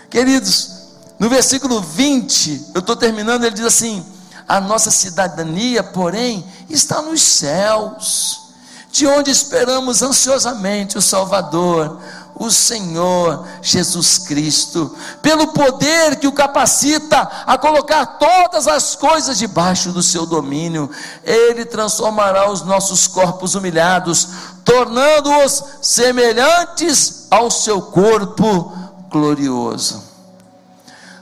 Queridos, no versículo 20, eu estou terminando, ele diz assim: a nossa cidadania, porém, está nos céus, de onde esperamos ansiosamente o Salvador, o Senhor Jesus Cristo, pelo poder que o capacita a colocar todas as coisas debaixo do seu domínio, ele transformará os nossos corpos humilhados, tornando-os semelhantes ao seu corpo glorioso.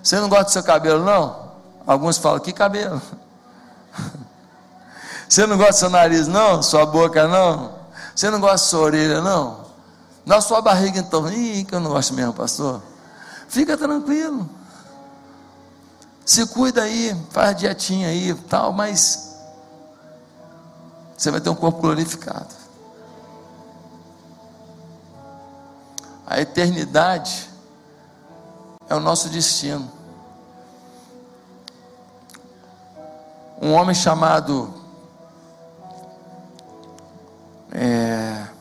Você não gosta do seu cabelo, não? Alguns falam: que cabelo? (laughs) Você não gosta do seu nariz, não? Sua boca, não? Você não gosta da sua orelha, não? Na sua barriga, então, ih, que eu não gosto mesmo, pastor. Fica tranquilo. Se cuida aí, faz dietinha aí, tal, mas você vai ter um corpo glorificado. A eternidade é o nosso destino. Um homem chamado é,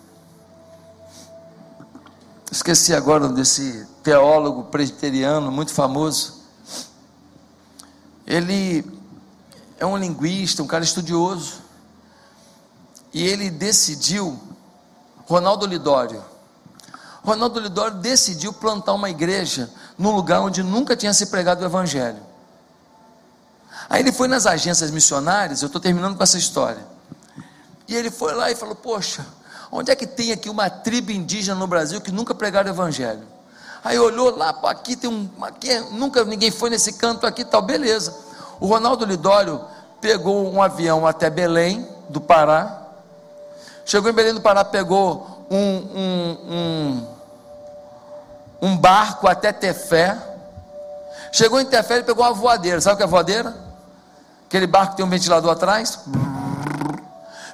esqueci agora desse teólogo presbiteriano muito famoso. Ele é um linguista, um cara estudioso. E ele decidiu, Ronaldo Lidório, Ronaldo Lidório decidiu plantar uma igreja num lugar onde nunca tinha se pregado o evangelho. Aí ele foi nas agências missionárias, eu estou terminando com essa história. E ele foi lá e falou: Poxa, onde é que tem aqui uma tribo indígena no Brasil que nunca pregaram o evangelho? Aí olhou lá, pô, aqui tem um. Aqui, nunca ninguém foi nesse canto aqui tal, beleza. O Ronaldo Lidório pegou um avião até Belém, do Pará. Chegou em Belém do Pará, pegou um, um, um, um barco até Tefé. Chegou em Tefé, ele pegou uma voadeira. Sabe o que é voadeira? Aquele barco que tem um ventilador atrás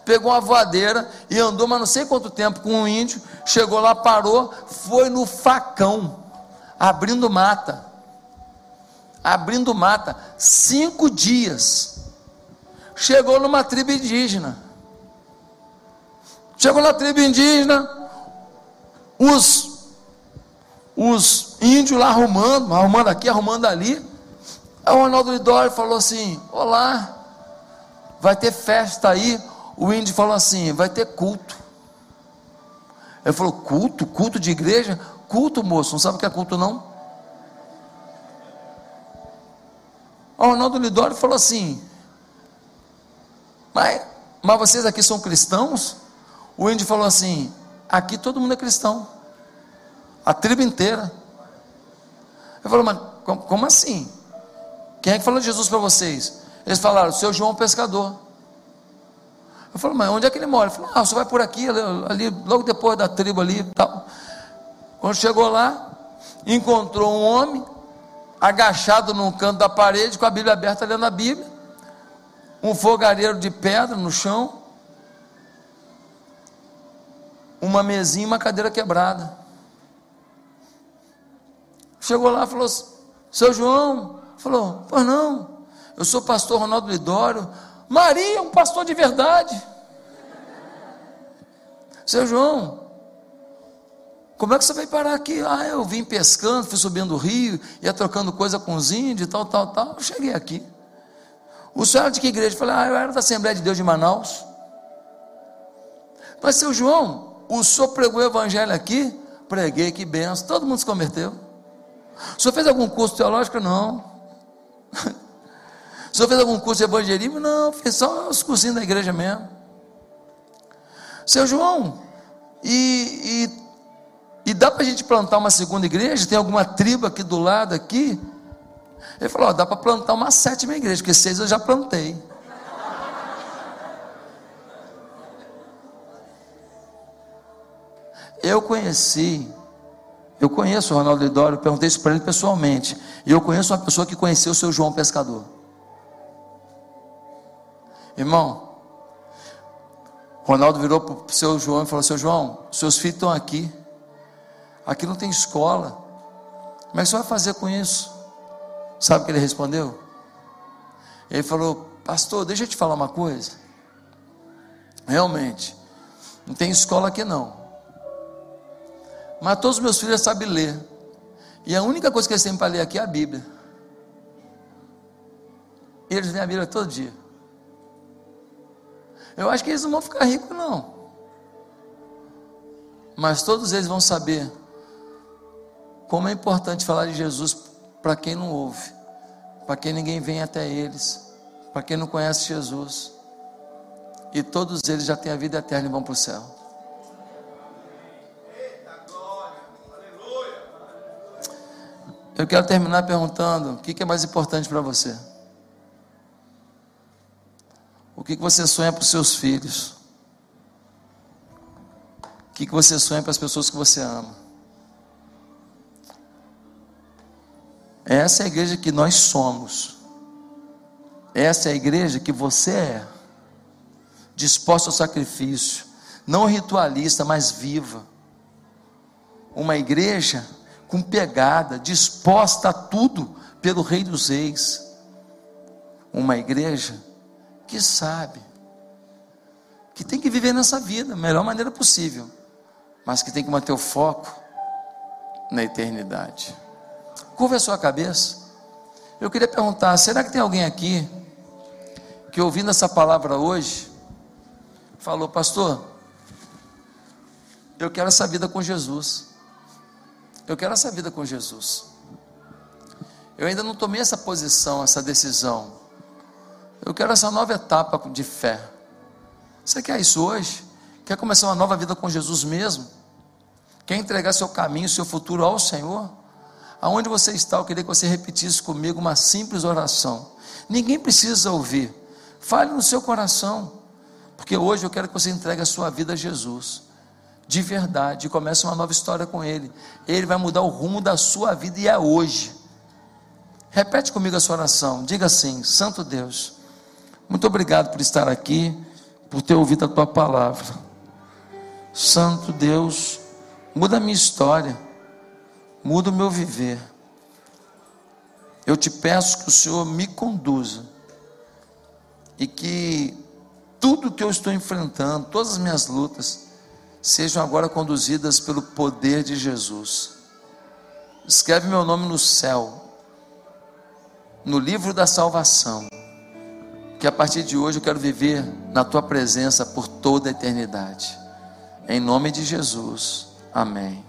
pegou uma voadeira e andou, mas não sei quanto tempo com um índio, chegou lá, parou, foi no facão, abrindo mata. Abrindo mata, cinco dias. Chegou numa tribo indígena. Chegou na tribo indígena, os, os índios lá arrumando, arrumando aqui, arrumando ali. Aí o Ronaldo Lidório falou assim: Olá, vai ter festa aí o índio falou assim: vai ter culto. Ele falou: culto? Culto de igreja? Culto, moço, não sabe o que é culto, não? O Ronaldo Lidório falou assim: mas, mas vocês aqui são cristãos? O índio falou assim: aqui todo mundo é cristão, a tribo inteira. Ele falou: mas como, assim? Quem é que falou de Jesus para vocês? Eles falaram: seu João pescador. Eu falei, mas onde é que ele mora? Ele falou, ah, você vai por aqui, ali, logo depois da tribo ali tal. Quando chegou lá, encontrou um homem agachado num canto da parede, com a Bíblia aberta lendo a Bíblia, um fogareiro de pedra no chão, uma mesinha e uma cadeira quebrada. Chegou lá e falou, seu João, falou, pois não, eu sou pastor Ronaldo Lidório, Maria, um pastor de verdade. Seu João, como é que você vai parar aqui? Ah, eu vim pescando, fui subindo o rio, ia trocando coisa com os índios, tal, tal, tal. Eu cheguei aqui. O senhor era de que igreja? Eu falei, ah, eu era da Assembleia de Deus de Manaus. Mas, seu João, o senhor pregou o evangelho aqui? Preguei, que benção. Todo mundo se converteu. O senhor fez algum curso teológico? Não. (laughs) O senhor fez algum curso de evangelismo? Não, fiz só os cursinhos da igreja mesmo. Seu João, e, e, e dá para a gente plantar uma segunda igreja? Tem alguma tribo aqui do lado aqui? Ele falou: ó, dá para plantar uma sétima igreja, porque seis eu já plantei. Eu conheci, eu conheço o Ronaldo Lidório, perguntei isso para ele pessoalmente. E eu conheço uma pessoa que conheceu o seu João Pescador. Irmão, Ronaldo virou para o seu João e falou: Seu João, seus filhos estão aqui. Aqui não tem escola. Como é que você vai fazer com isso? Sabe o que ele respondeu? Ele falou: Pastor, deixa eu te falar uma coisa. Realmente, não tem escola aqui não. Mas todos os meus filhos sabem ler. E a única coisa que eles têm para ler aqui é a Bíblia. E eles lêem a Bíblia todo dia. Eu acho que eles não vão ficar ricos, não. Mas todos eles vão saber como é importante falar de Jesus para quem não ouve, para quem ninguém vem até eles, para quem não conhece Jesus. E todos eles já têm a vida eterna e vão para o céu. Eu quero terminar perguntando: o que é mais importante para você? O que você sonha para os seus filhos? O que você sonha para as pessoas que você ama? Essa é a igreja que nós somos. Essa é a igreja que você é. Disposta ao sacrifício, não ritualista, mas viva. Uma igreja com pegada, disposta a tudo pelo Rei dos Reis. Uma igreja que sabe que tem que viver nessa vida da melhor maneira possível, mas que tem que manter o foco na eternidade. Curva a sua cabeça. Eu queria perguntar: será que tem alguém aqui que ouvindo essa palavra hoje falou, pastor, eu quero essa vida com Jesus. Eu quero essa vida com Jesus. Eu ainda não tomei essa posição, essa decisão. Eu quero essa nova etapa de fé. Você quer isso hoje? Quer começar uma nova vida com Jesus mesmo? Quer entregar seu caminho, seu futuro ao Senhor? Aonde você está, eu queria que você repetisse comigo uma simples oração. Ninguém precisa ouvir. Fale no seu coração. Porque hoje eu quero que você entregue a sua vida a Jesus de verdade, e comece uma nova história com Ele. Ele vai mudar o rumo da sua vida e é hoje. Repete comigo a sua oração. Diga assim: Santo Deus, muito obrigado por estar aqui, por ter ouvido a tua palavra. Santo Deus, muda a minha história, muda o meu viver. Eu te peço que o Senhor me conduza e que tudo que eu estou enfrentando, todas as minhas lutas, sejam agora conduzidas pelo poder de Jesus. Escreve meu nome no céu, no livro da salvação, que a partir de hoje eu quero viver na tua presença por toda a eternidade. Em nome de Jesus. Amém.